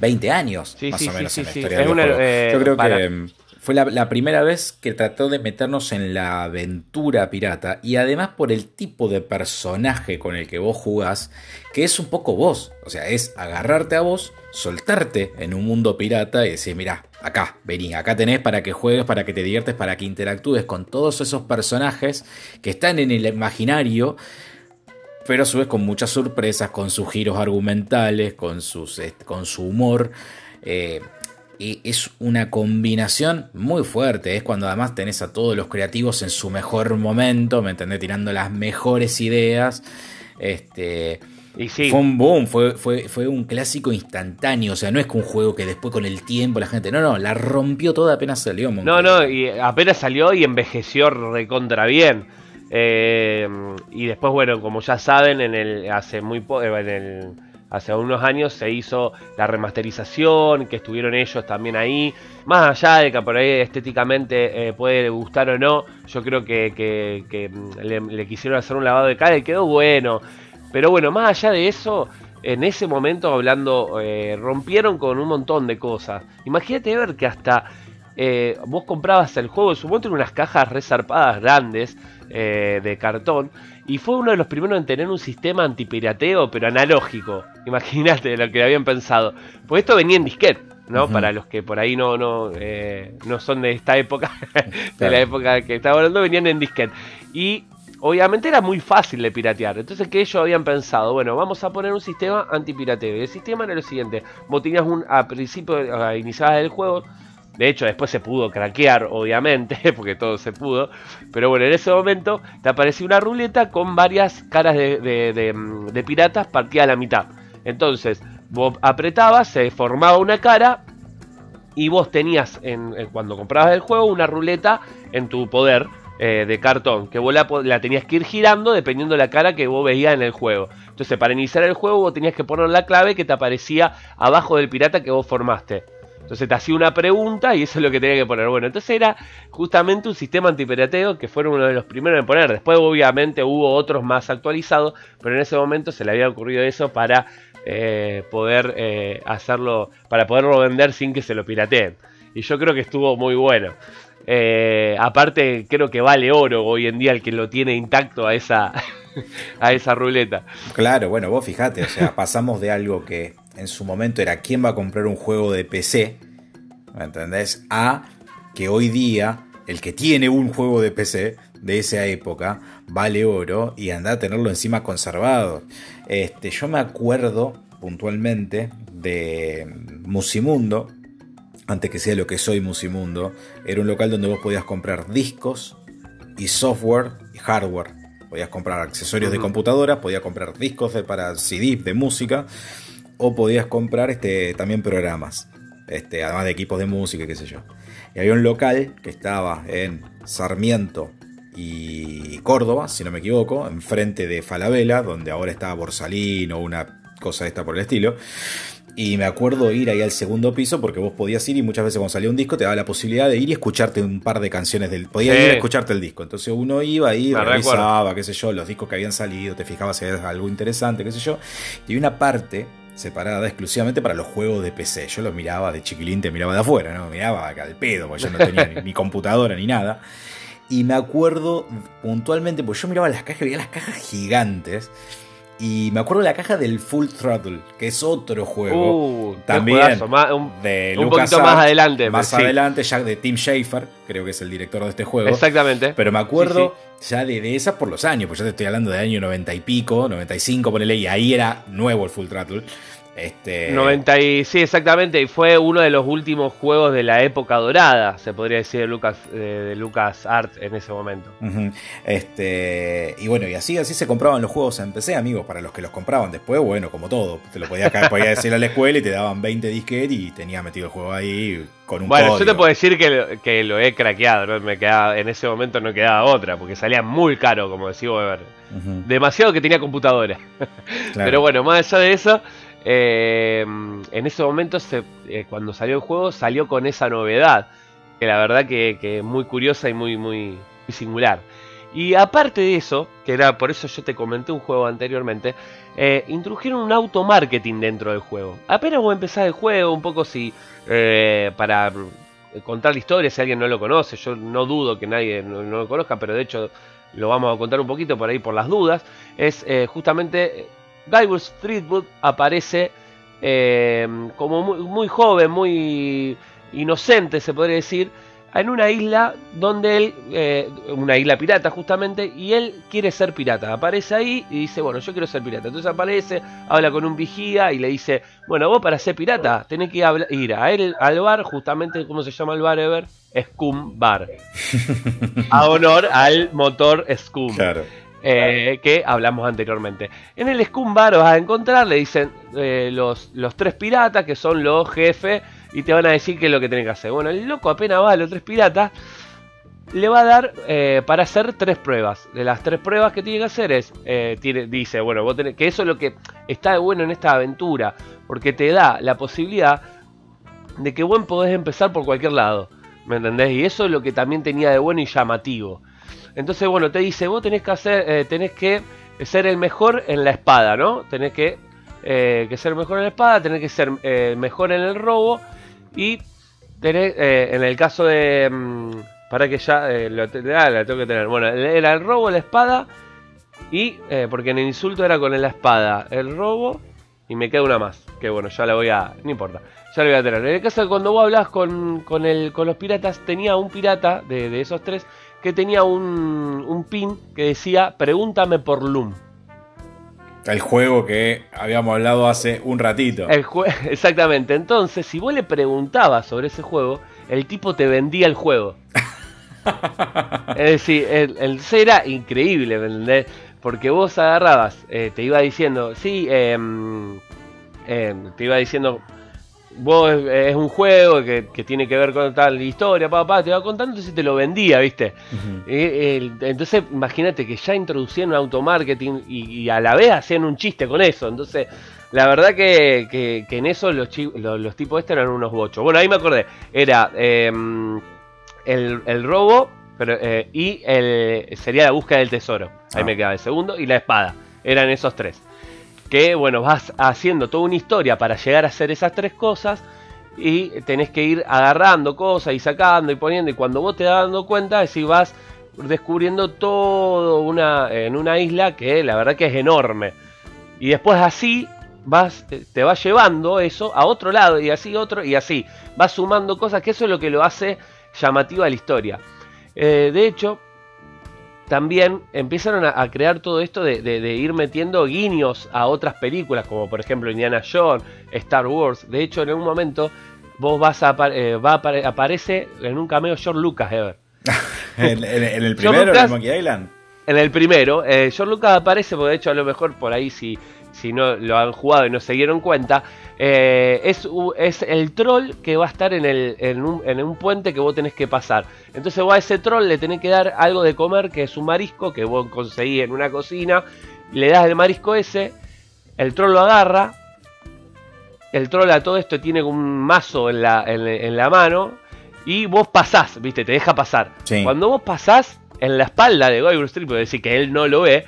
20 años, más o menos, en la historia del juego. Eh, Yo creo que fue la, primera vez que trató de meternos en la aventura pirata y además por el tipo de personaje con el que vos jugás, que es un poco vos. O sea, es agarrarte a vos, soltarte en un mundo pirata y decir, mira, acá, vení, acá tenés para que juegues, para que te diviertes, para que interactúes con todos esos personajes que están en el imaginario, pero a su vez con muchas sorpresas, con sus giros argumentales, con, sus, con su humor. Eh, y es una combinación muy fuerte. Es cuando además tenés a todos los creativos en su mejor momento, ¿me entendés? Tirando las mejores ideas. Este, Y sí. Fue un boom, fue, fue, fue un clásico instantáneo. O sea, no es que un juego que después con el tiempo la gente. No, no, la rompió toda apenas salió.
No, no, y apenas salió y envejeció recontra bien. Eh, y después, bueno, como ya saben, en el hace muy eh, en el, hace unos años se hizo la remasterización, que estuvieron ellos también ahí. Más allá de que por ahí estéticamente eh, puede gustar o no, yo creo que, mm, le, quisieron hacer un lavado de cara y quedó bueno. Pero bueno, más allá de eso, en ese momento hablando, rompieron con un montón de cosas. Imagínate ver que hasta vos comprabas el juego, supongo en unas cajas resarpadas grandes eh, de cartón. Y fue uno de los primeros en tener un sistema antipirateo, pero analógico. (laughs) Imagínate lo que habían pensado. Pues esto venía en disquete, ¿no? Para los que por ahí no, no, eh, no son de esta época, (laughs) de la época que estaba hablando, venían en disquete. Y obviamente era muy fácil de piratear. Entonces, que ellos habían pensado? Bueno, vamos a poner un sistema antipirateo. Y el sistema era lo siguiente: vos tenías un, a principio, a iniciadas del juego, de hecho, después se pudo craquear, obviamente, (laughs) porque todo se pudo. Pero bueno, en ese momento te apareció una ruleta con varias caras de, piratas partidas a la mitad. Entonces, vos apretabas, se formaba una cara. Y vos tenías, en, cuando comprabas el juego, una ruleta en tu poder eh, de cartón. Que vos la, la, tenías que ir girando dependiendo de la cara que vos veías en el juego. Entonces, para iniciar el juego, vos tenías que poner la clave que te aparecía abajo del pirata que vos formaste. Entonces te hacía una pregunta y eso es lo que tenía que poner. Bueno, entonces era justamente un sistema antipirateo que fueron uno de los primeros en poner. Después obviamente hubo otros más actualizados, pero en ese momento se le había ocurrido eso para eh, poder eh, hacerlo, para poderlo vender sin que se lo pirateen. Y yo creo que estuvo muy bueno. Eh, aparte creo que vale oro hoy en día el que lo tiene intacto a esa, (laughs) a esa ruleta.
Claro, bueno, vos fijate, o sea, pasamos de algo que en su momento era quién va a comprar un juego de PC, ¿me entendés? A que hoy día el que tiene un juego de PC de esa época vale oro y anda a tenerlo encima conservado. Este, yo me acuerdo puntualmente de Musimundo, antes que sea lo que soy Musimundo, era un local donde vos podías comprar discos y software y hardware. Podías comprar accesorios de computadora, podías comprar discos de, para CD de música o podías comprar este, también programas, este, además de equipos de música, qué sé yo. Y había un local que estaba en Sarmiento y Córdoba, si no me equivoco, enfrente de Falabella, donde ahora está Borsalino o una cosa esta por el estilo. Y me acuerdo ir ahí al segundo piso porque vos podías ir y muchas veces cuando salía un disco te daba la posibilidad de ir y escucharte un par de canciones del. Podías ir a escucharte el disco. Entonces uno iba ahí, revisaba, qué sé yo, los discos que habían salido, te fijabas si había algo interesante, qué sé yo. Y una parte separada exclusivamente para los juegos de PC. Yo los miraba de chiquilín, te miraba de afuera, ¿no? Miraba acá al pedo, porque yo no tenía ni, computadora ni nada. Y me acuerdo puntualmente, porque yo miraba las cajas, veía las cajas gigantes. Y me acuerdo de la caja del Full Throttle, que es otro juego.
Uh, también un, de un poquito más adelante.
Más adelante, ya de Tim Schafer, creo que es el director de este juego.
Exactamente.
Pero me acuerdo ya de, de, esas por los años, pues ya te estoy hablando de año 90 y pico, 95, ponele, y ahí era nuevo el Full Throttle.
Este... 90 y, sí, exactamente, y fue uno de los últimos juegos de la época dorada, se podría decir, de Lucas, eh, de Lucas Art en ese momento.
este, y bueno, y así, así se compraban los juegos en PC, amigos, para los que los compraban después, bueno, como todo, te lo podías, podía decir a la escuela y te daban 20 disquetes y tenía metido el juego ahí con un
Bueno, yo te puedo decir que, que lo he craqueado, ¿no? me quedaba, en ese momento no quedaba otra, porque salía muy caro, como decía Weber. Demasiado que tenía computadora. (laughs) Pero bueno, más allá de eso, eh, en ese momento, eh, cuando salió el juego, salió con esa novedad, que la verdad que, que muy curiosa y muy, muy, singular. Y aparte de eso, que era por eso yo te comenté un juego anteriormente, eh, introdujeron un auto marketing dentro del juego. Apenas vos empezás el juego, un poco si para contar la historia, si alguien no lo conoce, yo no dudo que nadie no, lo conozca, pero de hecho lo vamos a contar un poquito por ahí por las dudas, es justamente Guybrush Threepwood aparece eh, como muy, joven, muy inocente, se podría decir, en una isla donde él, eh, una isla pirata justamente, y él quiere ser pirata. Aparece ahí y dice, bueno, yo quiero ser pirata. Entonces aparece, habla con un vigía y le dice, bueno, vos para ser pirata tenés que ir a él, al bar, justamente, ¿cómo se llama el bar, Ever? Scum Bar. (laughs) a honor al motor Scum. Claro. Eh, que hablamos anteriormente. En el Scum Bar vas a encontrar, le dicen eh, los, los tres piratas, que son los jefes, y te van a decir qué es lo que tenés que hacer. Bueno, el loco apenas va a los tres piratas, le va a dar eh, para hacer tres pruebas. De las tres pruebas que tiene que hacer es, tiene, dice, bueno, vos tenés, que eso es lo que está de bueno en esta aventura, porque te da la posibilidad de que vos podés empezar por cualquier lado. ¿Me entendés? Y eso es lo que también tenía de bueno y llamativo. Entonces, bueno, te dice, vos tenés que hacer, eh, tenés que ser el mejor en la espada, ¿no? Tenés que, eh, que ser mejor en la espada, tenés que ser eh, mejor en el robo y tenés, en el caso de... Mm, para que ya lo, ah, la tengo que tener. Bueno, era el robo, la espada y... porque en el insulto era con la espada, el robo y me queda una más. Que bueno, ya la voy a... No importa. Ya lo voy a tener. En el caso de cuando vos hablas con, con, el, con los piratas, tenía un pirata de, de esos tres que tenía un, un pin que decía pregúntame por Loom.
El juego que habíamos hablado hace un ratito.
El (laughs) Exactamente. Entonces, si vos le preguntabas sobre ese juego, el tipo te vendía el juego. (laughs) es decir, el, el era increíble, ¿entendés? Porque vos agarrabas, eh, te iba diciendo, sí, eh, eh, te iba diciendo, vos es un juego que, tiene que ver con tal historia, papá, te va contando, entonces te lo vendía, ¿viste? entonces, imagínate que ya introducían un automarketing y, a la vez hacían un chiste con eso. Entonces, la verdad que, en eso los, los, tipos estos eran unos bochos. Bueno, ahí me acordé, era em, el, robo pero, eh, y el, sería la búsqueda del tesoro. Ahí ah. me quedaba el segundo y la espada. Eran esos tres que bueno, vas haciendo toda una historia para llegar a hacer esas tres cosas y tenés que ir agarrando cosas y sacando y poniendo y cuando vos te das dando cuenta es si vas descubriendo todo una, en una isla que la verdad que es enorme. Y después así vas te vas llevando eso a otro lado y así otro y así. Vas sumando cosas que eso es lo que lo hace llamativa la historia. Eh, de hecho también empezaron a, crear todo esto de, ir metiendo guiños a otras películas, como por ejemplo Indiana Jones, Star Wars. De hecho, en un momento vos vas a eh, va aparece en un cameo George Lucas, Ever. (laughs)
¿En, el primero, en Monkey Island?
En el primero, eh, George Lucas aparece, porque de hecho a lo mejor por ahí si, si no lo han jugado y no se dieron cuenta, eh, es, es, el troll que va a estar en, el, en, un, en, un, puente que vos tenés que pasar. Entonces vos a ese troll le tenés que dar algo de comer, que es un marisco que vos conseguís en una cocina. Le das el marisco ese, el troll lo agarra. El troll a todo esto tiene un mazo en la, en, la mano. Y vos pasás, viste, te deja pasar. Cuando vos pasás, en la espalda de Guy Street, puede decir que él no lo ve,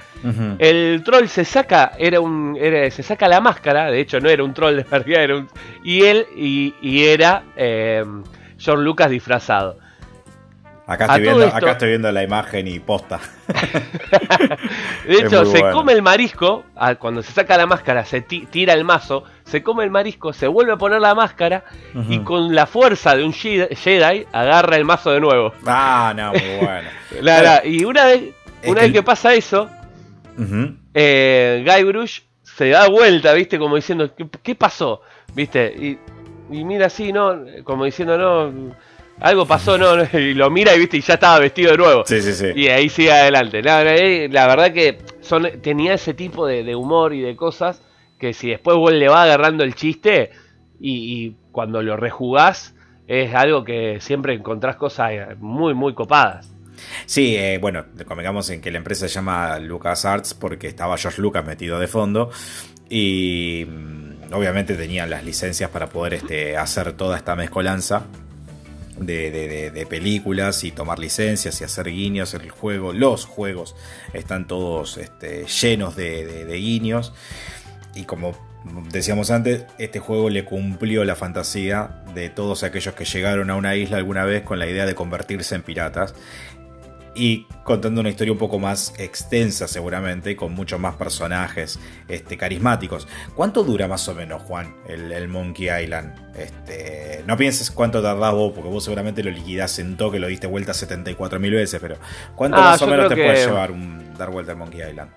el troll se saca, era un, se saca la máscara, de hecho no era un troll de verdad, era un, y él, y, era eh, George Lucas disfrazado.
Acá estoy, viendo, acá estoy viendo la imagen y posta. (laughs)
de hecho, se come el marisco, cuando se saca la máscara, se tira el mazo, se come el marisco, se vuelve a poner la máscara y con la fuerza de un Jedi agarra el mazo de nuevo.
Ah, no, muy (laughs) bueno.
y una vez, una vez que pasa eso, eh, Guy Brush se da vuelta, ¿viste? Como diciendo, ¿qué, pasó? ¿Viste? Y, y mira así, ¿no? Como diciendo, no algo pasó, no, y lo mira y viste, y ya estaba vestido de nuevo.
Sí, sí, sí.
Y ahí sigue adelante. La, verdad que son, tenía ese tipo de, humor y de cosas que si después vos le va agarrando el chiste y, cuando lo rejugás es algo que siempre encontrás cosas muy, muy copadas.
Sí, eh, bueno, convengamos en que la empresa se llama LucasArts porque estaba George Lucas metido de fondo y mm, obviamente tenían las licencias para poder este, hacer toda esta mezcolanza de, películas y tomar licencias y hacer guiños. El juego, los juegos están todos este, llenos de, guiños. Y como decíamos antes, este juego le cumplió la fantasía de todos aquellos que llegaron a una isla alguna vez con la idea de convertirse en piratas y contando una historia un poco más extensa seguramente, con muchos más personajes este, carismáticos. ¿Cuánto dura más o menos, Juan, el, Monkey Island? Este, no pienses cuánto tardás vos, porque vos seguramente lo liquidás en toque, lo diste vuelta 74.000 veces, pero ¿cuánto ah, más o menos te puede llevar un, dar vuelta al Monkey Island?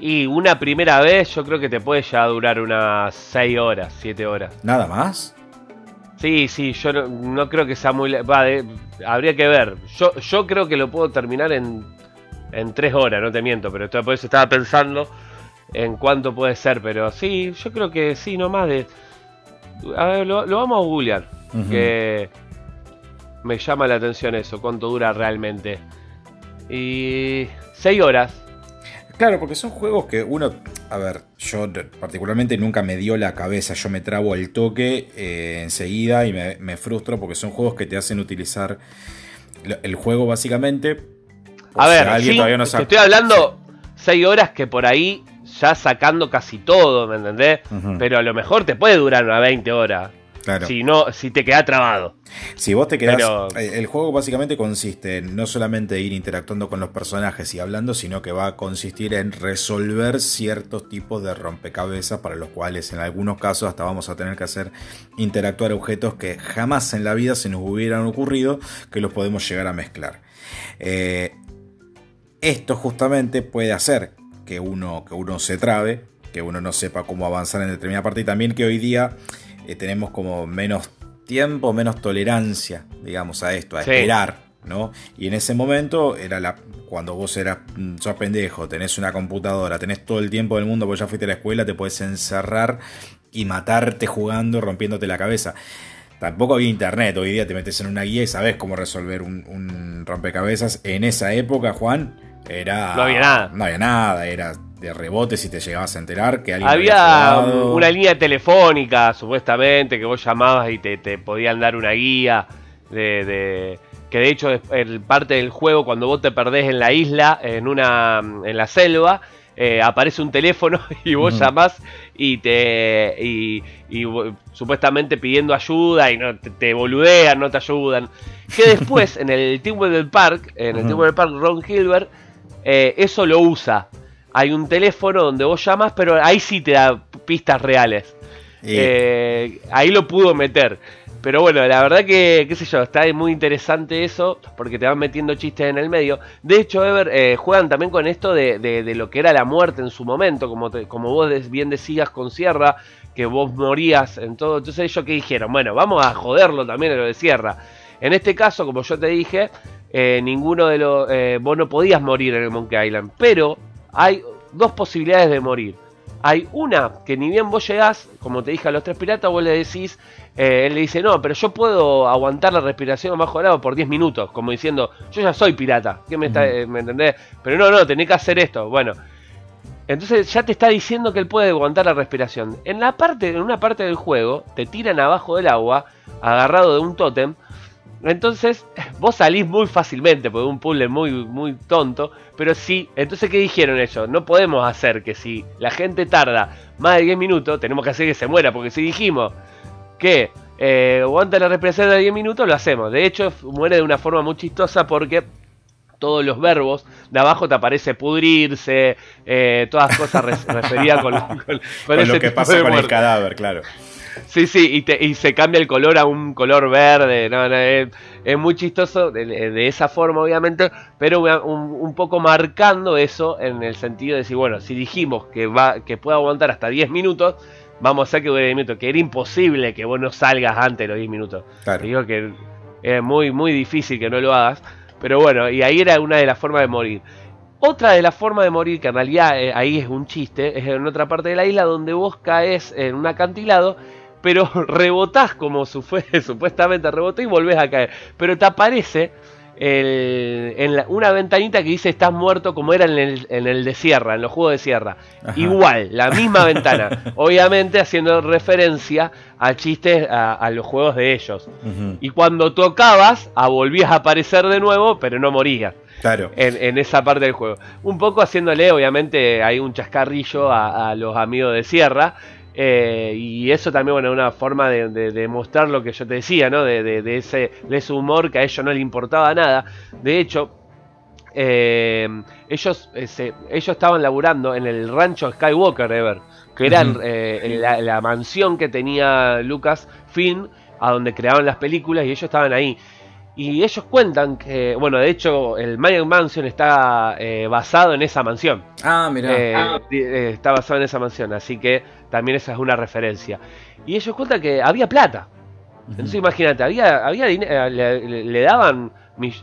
Y una primera vez yo creo que te puede ya durar unas 6 horas, 7 horas.
¿Nada más?
Sí, sí, yo no, creo que sea muy... Va, habría que ver. Yo, yo creo que lo puedo terminar en en tres horas, no te miento, pero por eso estaba pensando en cuánto puede ser, pero sí, yo creo que sí, no más de... A ver, lo, vamos a googlear, que me llama la atención eso, cuánto dura realmente. Y... seis horas.
Claro, porque son juegos que uno, a ver, yo particularmente nunca me dio la cabeza, yo me trabo el toque eh, enseguida y me, frustro porque son juegos que te hacen utilizar el juego básicamente.
A ver, te estoy hablando 6 horas que por ahí ya sacando casi todo, ¿me entendés? Pero a lo mejor te puede durar unas 20 horas. Si no, si te queda trabado.
Si vos te quedás. Eh, el juego básicamente consiste en no solamente ir interactuando con los personajes y hablando, sino que va a consistir en resolver ciertos tipos de rompecabezas para los cuales en algunos casos hasta vamos a tener que hacer interactuar objetos que jamás en la vida se nos hubieran ocurrido que los podemos llegar a mezclar. Eh, esto justamente puede hacer que uno, que uno se trabe, que uno no sepa cómo avanzar en determinada parte y también que hoy día eh, tenemos como menos tiempo, menos tolerancia, digamos, a esto, a esperar, ¿no? Y en ese momento era la cuando vos eras mm, sos pendejo, tenés una computadora, tenés todo el tiempo del mundo porque ya fuiste a la escuela, te puedes encerrar y matarte jugando, rompiéndote la cabeza. Tampoco había internet, hoy día te metes en una guía y sabes cómo resolver un, un rompecabezas. En esa época, Juan, era.
No había nada.
No había nada, era de rebote si te llegabas a enterar que alguien
había una línea telefónica supuestamente que vos llamabas y te, podían dar una guía de, que de hecho es parte del juego cuando vos te perdés en la isla en una en la selva eh, aparece un teléfono (laughs) y vos llamás y te y, supuestamente pidiendo ayuda y no te, boludean, no te ayudan. Que (laughs) después en el Team del Park, en el Team del Park Ron Hilbert eh, eso lo usa hay un teléfono donde vos llamas, pero ahí sí te da pistas reales. Eh, ahí lo pudo meter. Pero bueno, la verdad que, qué sé yo, está muy interesante eso, porque te van metiendo chistes en el medio. De hecho, Ever, eh, juegan también con esto de, lo que era la muerte en su momento, como, como vos bien decías con Sierra, que vos morías en todo. Entonces ellos que dijeron, bueno, vamos a joderlo también en lo de Sierra. En este caso, como yo te dije, eh, ninguno de los... vos no podías morir en el Monkey Island, pero hay dos posibilidades de morir. Hay una que ni bien vos llegás, como te dije a los tres piratas, vos le decís, eh, él le dice, no, pero yo puedo aguantar la respiración bajo el agua por 10 minutos, como diciendo, yo ya soy pirata, ¿qué me, está, eh, ¿me entendés? Pero no, no, tenés que hacer esto. Bueno, entonces ya te está diciendo que él puede aguantar la respiración. En, la parte, en una parte del juego, te tiran abajo del agua, agarrado de un tótem, entonces, vos salís muy fácilmente, porque un puzzle muy, muy tonto. Pero sí, entonces, ¿qué dijeron ellos? No podemos hacer que si la gente tarda más de 10 minutos, tenemos que hacer que se muera. Porque si dijimos que eh, aguanta la respiración de 10 minutos, lo hacemos. De hecho, muere de una forma muy chistosa porque todos los verbos, de abajo te aparece pudrirse, eh, todas cosas (laughs) referidas con,
lo que pasa con el cadáver, claro.
Sí, sí, y, se cambia el color a un color verde. No, es, muy chistoso de, esa forma, obviamente, pero un, poco marcando eso en el sentido de decir, bueno, si dijimos que, va, que puede aguantar hasta 10 minutos, vamos a hacer que dure 10 minutos. Que era imposible que vos no salgas antes de los 10 minutos. Claro. digo que es muy, muy difícil que no lo hagas. Pero bueno, y ahí era una de las formas de morir. Otra de las formas de morir, que en realidad eh, ahí es un chiste, es en otra parte de la isla donde vos caes en un acantilado pero (laughs) rebotás como (laughs) supuestamente rebotás y volvés a caer. Pero te aparece en una ventanita que dice estás muerto como era en el, en el de Sierra, en los juegos de Sierra. Igual, la misma (laughs) ventana. Obviamente haciendo referencia a chistes a, los juegos de ellos. Y cuando tocabas, a, volvías a aparecer de nuevo, pero no morías.
Claro.
En, esa parte del juego. Un poco haciéndole, obviamente, hay un chascarrillo a, a los amigos de Sierra. Eh, y eso también, bueno, es una forma de, de, mostrar lo que yo te decía, ¿no? De, ese, de ese humor que a ellos no le importaba nada. De hecho, eh, ellos, ellos estaban laburando en el rancho Skywalker, Ever, que era la, la, mansión que tenía Lucas Finn, a donde creaban las películas, y ellos estaban ahí. Y ellos cuentan que, bueno, de hecho, el Magic Mansion está eh, basado en esa mansión.
Ah, mira.
Eh, eh, está basado en esa mansión, así que también esa es una referencia. Y ellos cuentan que había plata. Entonces imagínate, había, había eh, le, daban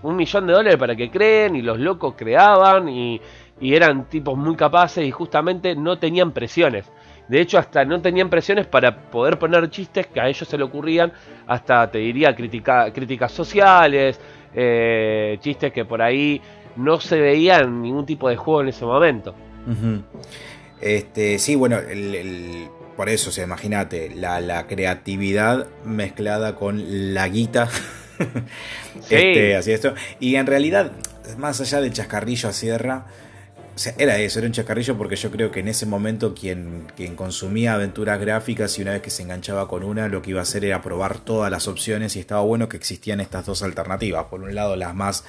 un millón de dólares para que creen y los locos creaban y, eran tipos muy capaces y justamente no tenían presiones. De hecho, hasta no tenían presiones para poder poner chistes que a ellos se le ocurrían, hasta te diría críticas sociales, eh, chistes que por ahí no se veían ningún tipo de juego en ese momento.
Este, sí, bueno, el, por eso, o imagínate, la, creatividad mezclada con la guita. este, así esto. Y en realidad, más allá del chascarrillo a sierra, era eso, era un chascarrillo porque yo creo que en ese momento quien, quien consumía aventuras gráficas y una vez que se enganchaba con una, lo que iba a hacer era probar todas las opciones y estaba bueno que existían estas dos alternativas. Por un lado las más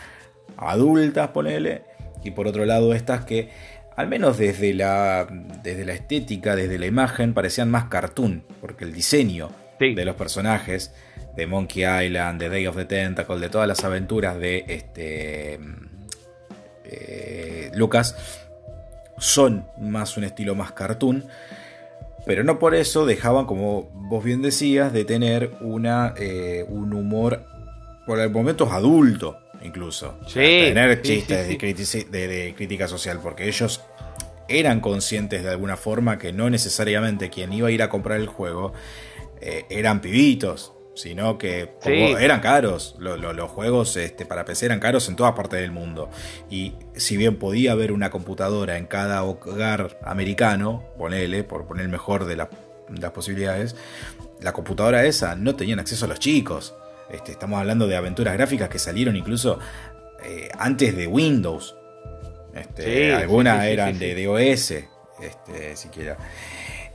adultas, ponele, y por otro lado estas que al menos desde la, desde la estética, desde la imagen, parecían más cartoon, porque el diseño de los personajes de Monkey Island, de Day of the Tentacle, de todas las aventuras de este, eh, Lucas, son más un estilo más cartoon, pero no por eso dejaban, como vos bien decías, de tener una, eh, un humor por el momento adulto incluso. tener chistes de, crítica social, porque ellos eran conscientes de alguna forma que no necesariamente quien iba a ir a comprar el juego eh, eran pibitos, sino que eran caros. los juegos este, para PC eran caros en todas partes del mundo. Y si bien podía haber una computadora en cada hogar americano, ponele, por poner el mejor de, las posibilidades, la computadora esa no tenían acceso a los chicos. Este, estamos hablando de aventuras gráficas que salieron incluso eh, antes de Windows. Este, algunas eran de DOS, este, siquiera.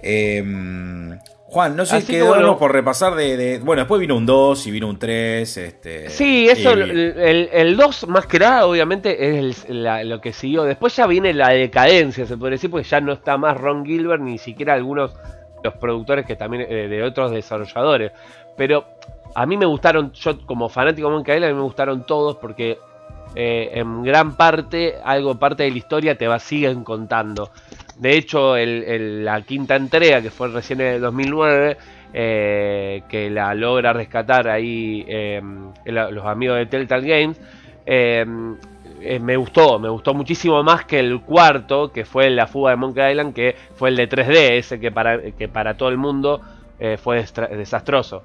Em, Juan, no sé si quedó por repasar de, Bueno, después vino un 2 y vino un 3. Este,
sí, eso, el, 2 más que nada, obviamente, es lo que siguió. Después ya viene la decadencia, se puede decir, porque ya no está más Ron Gilbert, ni siquiera algunos los productores que también eh, de otros desarrolladores. Pero a mí me gustaron, yo como fanático de Island, a mí me gustaron todos porque eh, en gran parte, algo parte de la historia te va siguen contando. De hecho, la quinta entrega, que fue recién en el 2009, eh, que la logra rescatar ahí em, los amigos de Telltale Games, em, eh, me gustó, me gustó muchísimo más que el cuarto, que fue la fuga de Monkey Island, que fue el de 3D, ese que para, que para todo el mundo fue desastroso.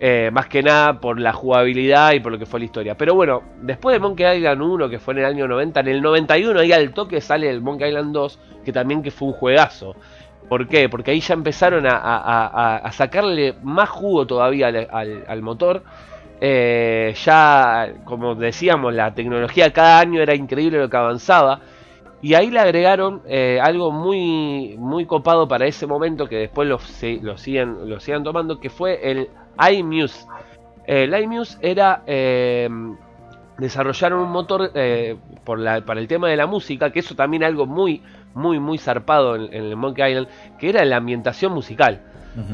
Eh, más que nada por la jugabilidad y por lo que fue la historia. Pero bueno, después de Monkey Island 1, que fue en el año 90, en el 91 ahí al toque sale el Monkey Island 2, que también que fue un juegazo. ¿Por qué? Porque ahí ya empezaron a, sacarle más jugo todavía al, motor. Eh, ya, como decíamos, la tecnología cada año era increíble lo que avanzaba. Y ahí le agregaron eh, algo muy, muy copado para ese momento que después lo, lo, siguen, lo sigan tomando, que fue el iMuse. El iMuse era eh, desarrollar un motor eh, por la, para el tema de la música, que eso también algo muy, muy, muy zarpado en, el Monkey Island, que era la ambientación musical.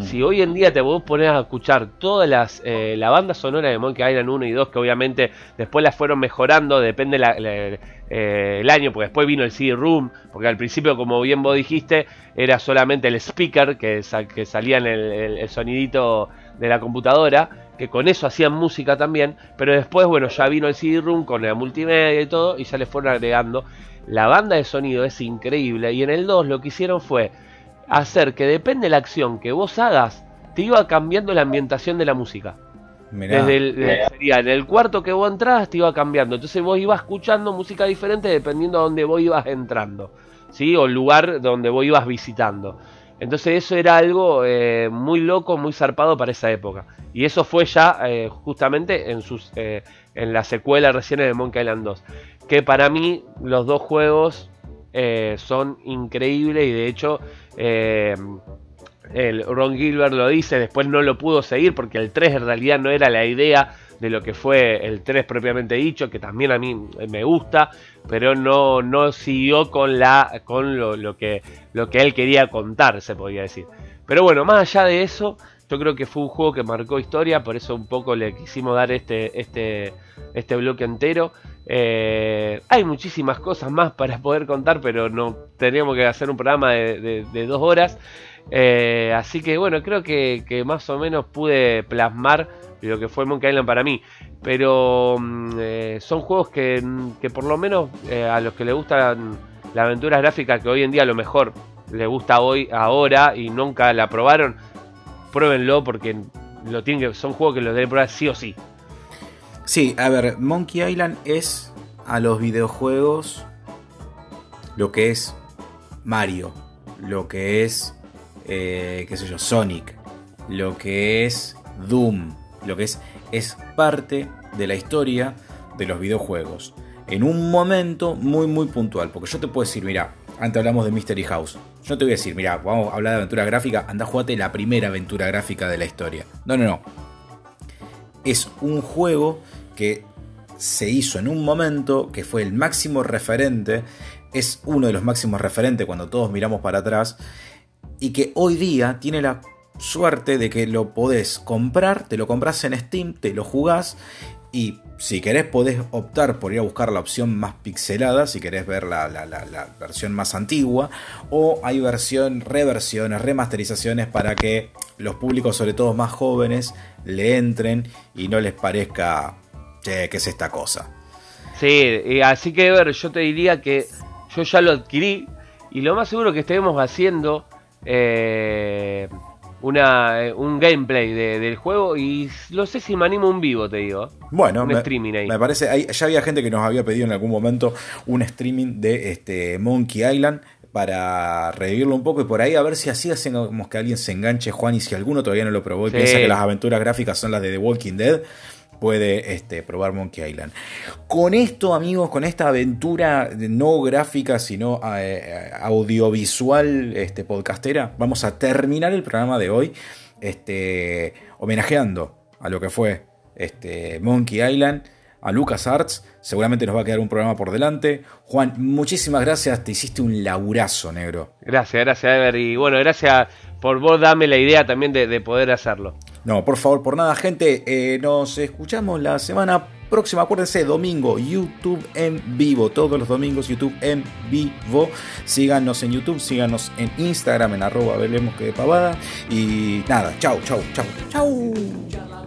Si hoy en día te vos pones a escuchar todas las eh, la banda sonora de Monkey Island 1 y 2, que obviamente después las fueron mejorando, depende la, el año, porque después vino el CD-Room, porque al principio, como bien vos dijiste, era solamente el speaker que, que salía en el sonidito de la computadora, que con eso hacían música también, pero después, bueno, ya vino el CD-ROOM con la multimedia y todo, y ya le fueron agregando. La banda de sonido es increíble, y en el 2 lo que hicieron fue hacer que depende de la acción que vos hagas, te iba cambiando la ambientación de la música. Desde el, sería en el cuarto que vos entrabas te iba cambiando. Entonces vos ibas escuchando música diferente dependiendo a dónde vos ibas entrando. ¿sí? O el lugar donde vos ibas visitando. Entonces eso era algo eh, muy loco, muy zarpado para esa época. Y eso fue ya eh, justamente en, sus, eh, en la secuela recién de Monkey Island 2. Que para mí los dos juegos son increíbles y de hecho el Ron Gilbert lo dice, después no lo pudo seguir porque el 3 en realidad no era la idea de lo que fue el 3 propiamente dicho, que también a mí me gusta, pero no, no siguió con, la, con lo, que, lo que él quería contar, se podría decir. Pero bueno, más allá de eso, yo creo que fue un juego que marcó historia, por eso un poco le quisimos dar este, este, este bloque entero. Eh, hay muchísimas cosas más para poder contar, pero no teníamos que hacer un programa de, dos horas. Eh, así que bueno, creo que, más o menos pude plasmar lo que fue Monkey Island para mí. Pero mm, eh, son juegos que, por lo menos eh, a los que les gustan la aventura gráfica, que hoy en día a lo mejor les gusta hoy, ahora y nunca la probaron, pruébenlo porque lo tienen que, son juegos que los deben probar sí o sí.
Sí, a ver, Monkey Island es a los videojuegos lo que es Mario, lo que es, eh, qué sé yo, Sonic, lo que es Doom, lo que es, es parte de la historia de los videojuegos. En un momento muy, muy puntual. Porque yo te puedo decir, mira, antes hablamos de Mystery House. Yo te voy a decir, mira, vamos a hablar de aventura gráfica, anda, jugate la primera aventura gráfica de la historia. No, no, no. Es un juego que se hizo en un momento que fue el máximo referente es uno de los máximos referentes cuando todos miramos para atrás y que hoy día tiene la suerte de que lo podés comprar, te lo compras en Steam, te lo jugás y si querés podés optar por ir a buscar la opción más pixelada, si querés ver la, versión más antigua, o hay versión, reversiones, remasterizaciones para que los públicos, sobre todo más jóvenes, le entren y no les parezca, que ¿qué es esta cosa?
Sí, así que ver, yo te diría que yo ya lo adquirí y lo más seguro que estemos haciendo eh, una, eh, un gameplay del juego y no sé si me animo un vivo, te digo.
Bueno, un me, streaming ahí. Me parece, ya había gente que nos había pedido en algún momento un streaming de este Monkey Island para revivirlo un poco y por ahí a ver si así hacemos que alguien se enganche, Juan, y si alguno todavía no lo probó y piensa que las aventuras gráficas son las de The Walking Dead, puede este, probar Monkey Island. Con esto, amigos, con esta aventura no gráfica, sino eh, audiovisual este, podcastera, vamos a terminar el programa de hoy este, homenajeando a lo que fue este, Monkey Island a Lucas Arts. Seguramente nos va a quedar un programa por delante. Juan, muchísimas gracias. Te hiciste un laburazo, negro.
Gracias, gracias, Ever. Y bueno, gracias por vos darme la idea también de poder hacerlo.
No, por favor, por nada, gente. Eh, nos escuchamos la semana próxima. Acuérdense, domingo, YouTube en vivo. Todos los domingos, YouTube en vivo. Síganos en YouTube, síganos en Instagram, en arroba velemos que de pavada. Y nada, chau, chau, chau, chau.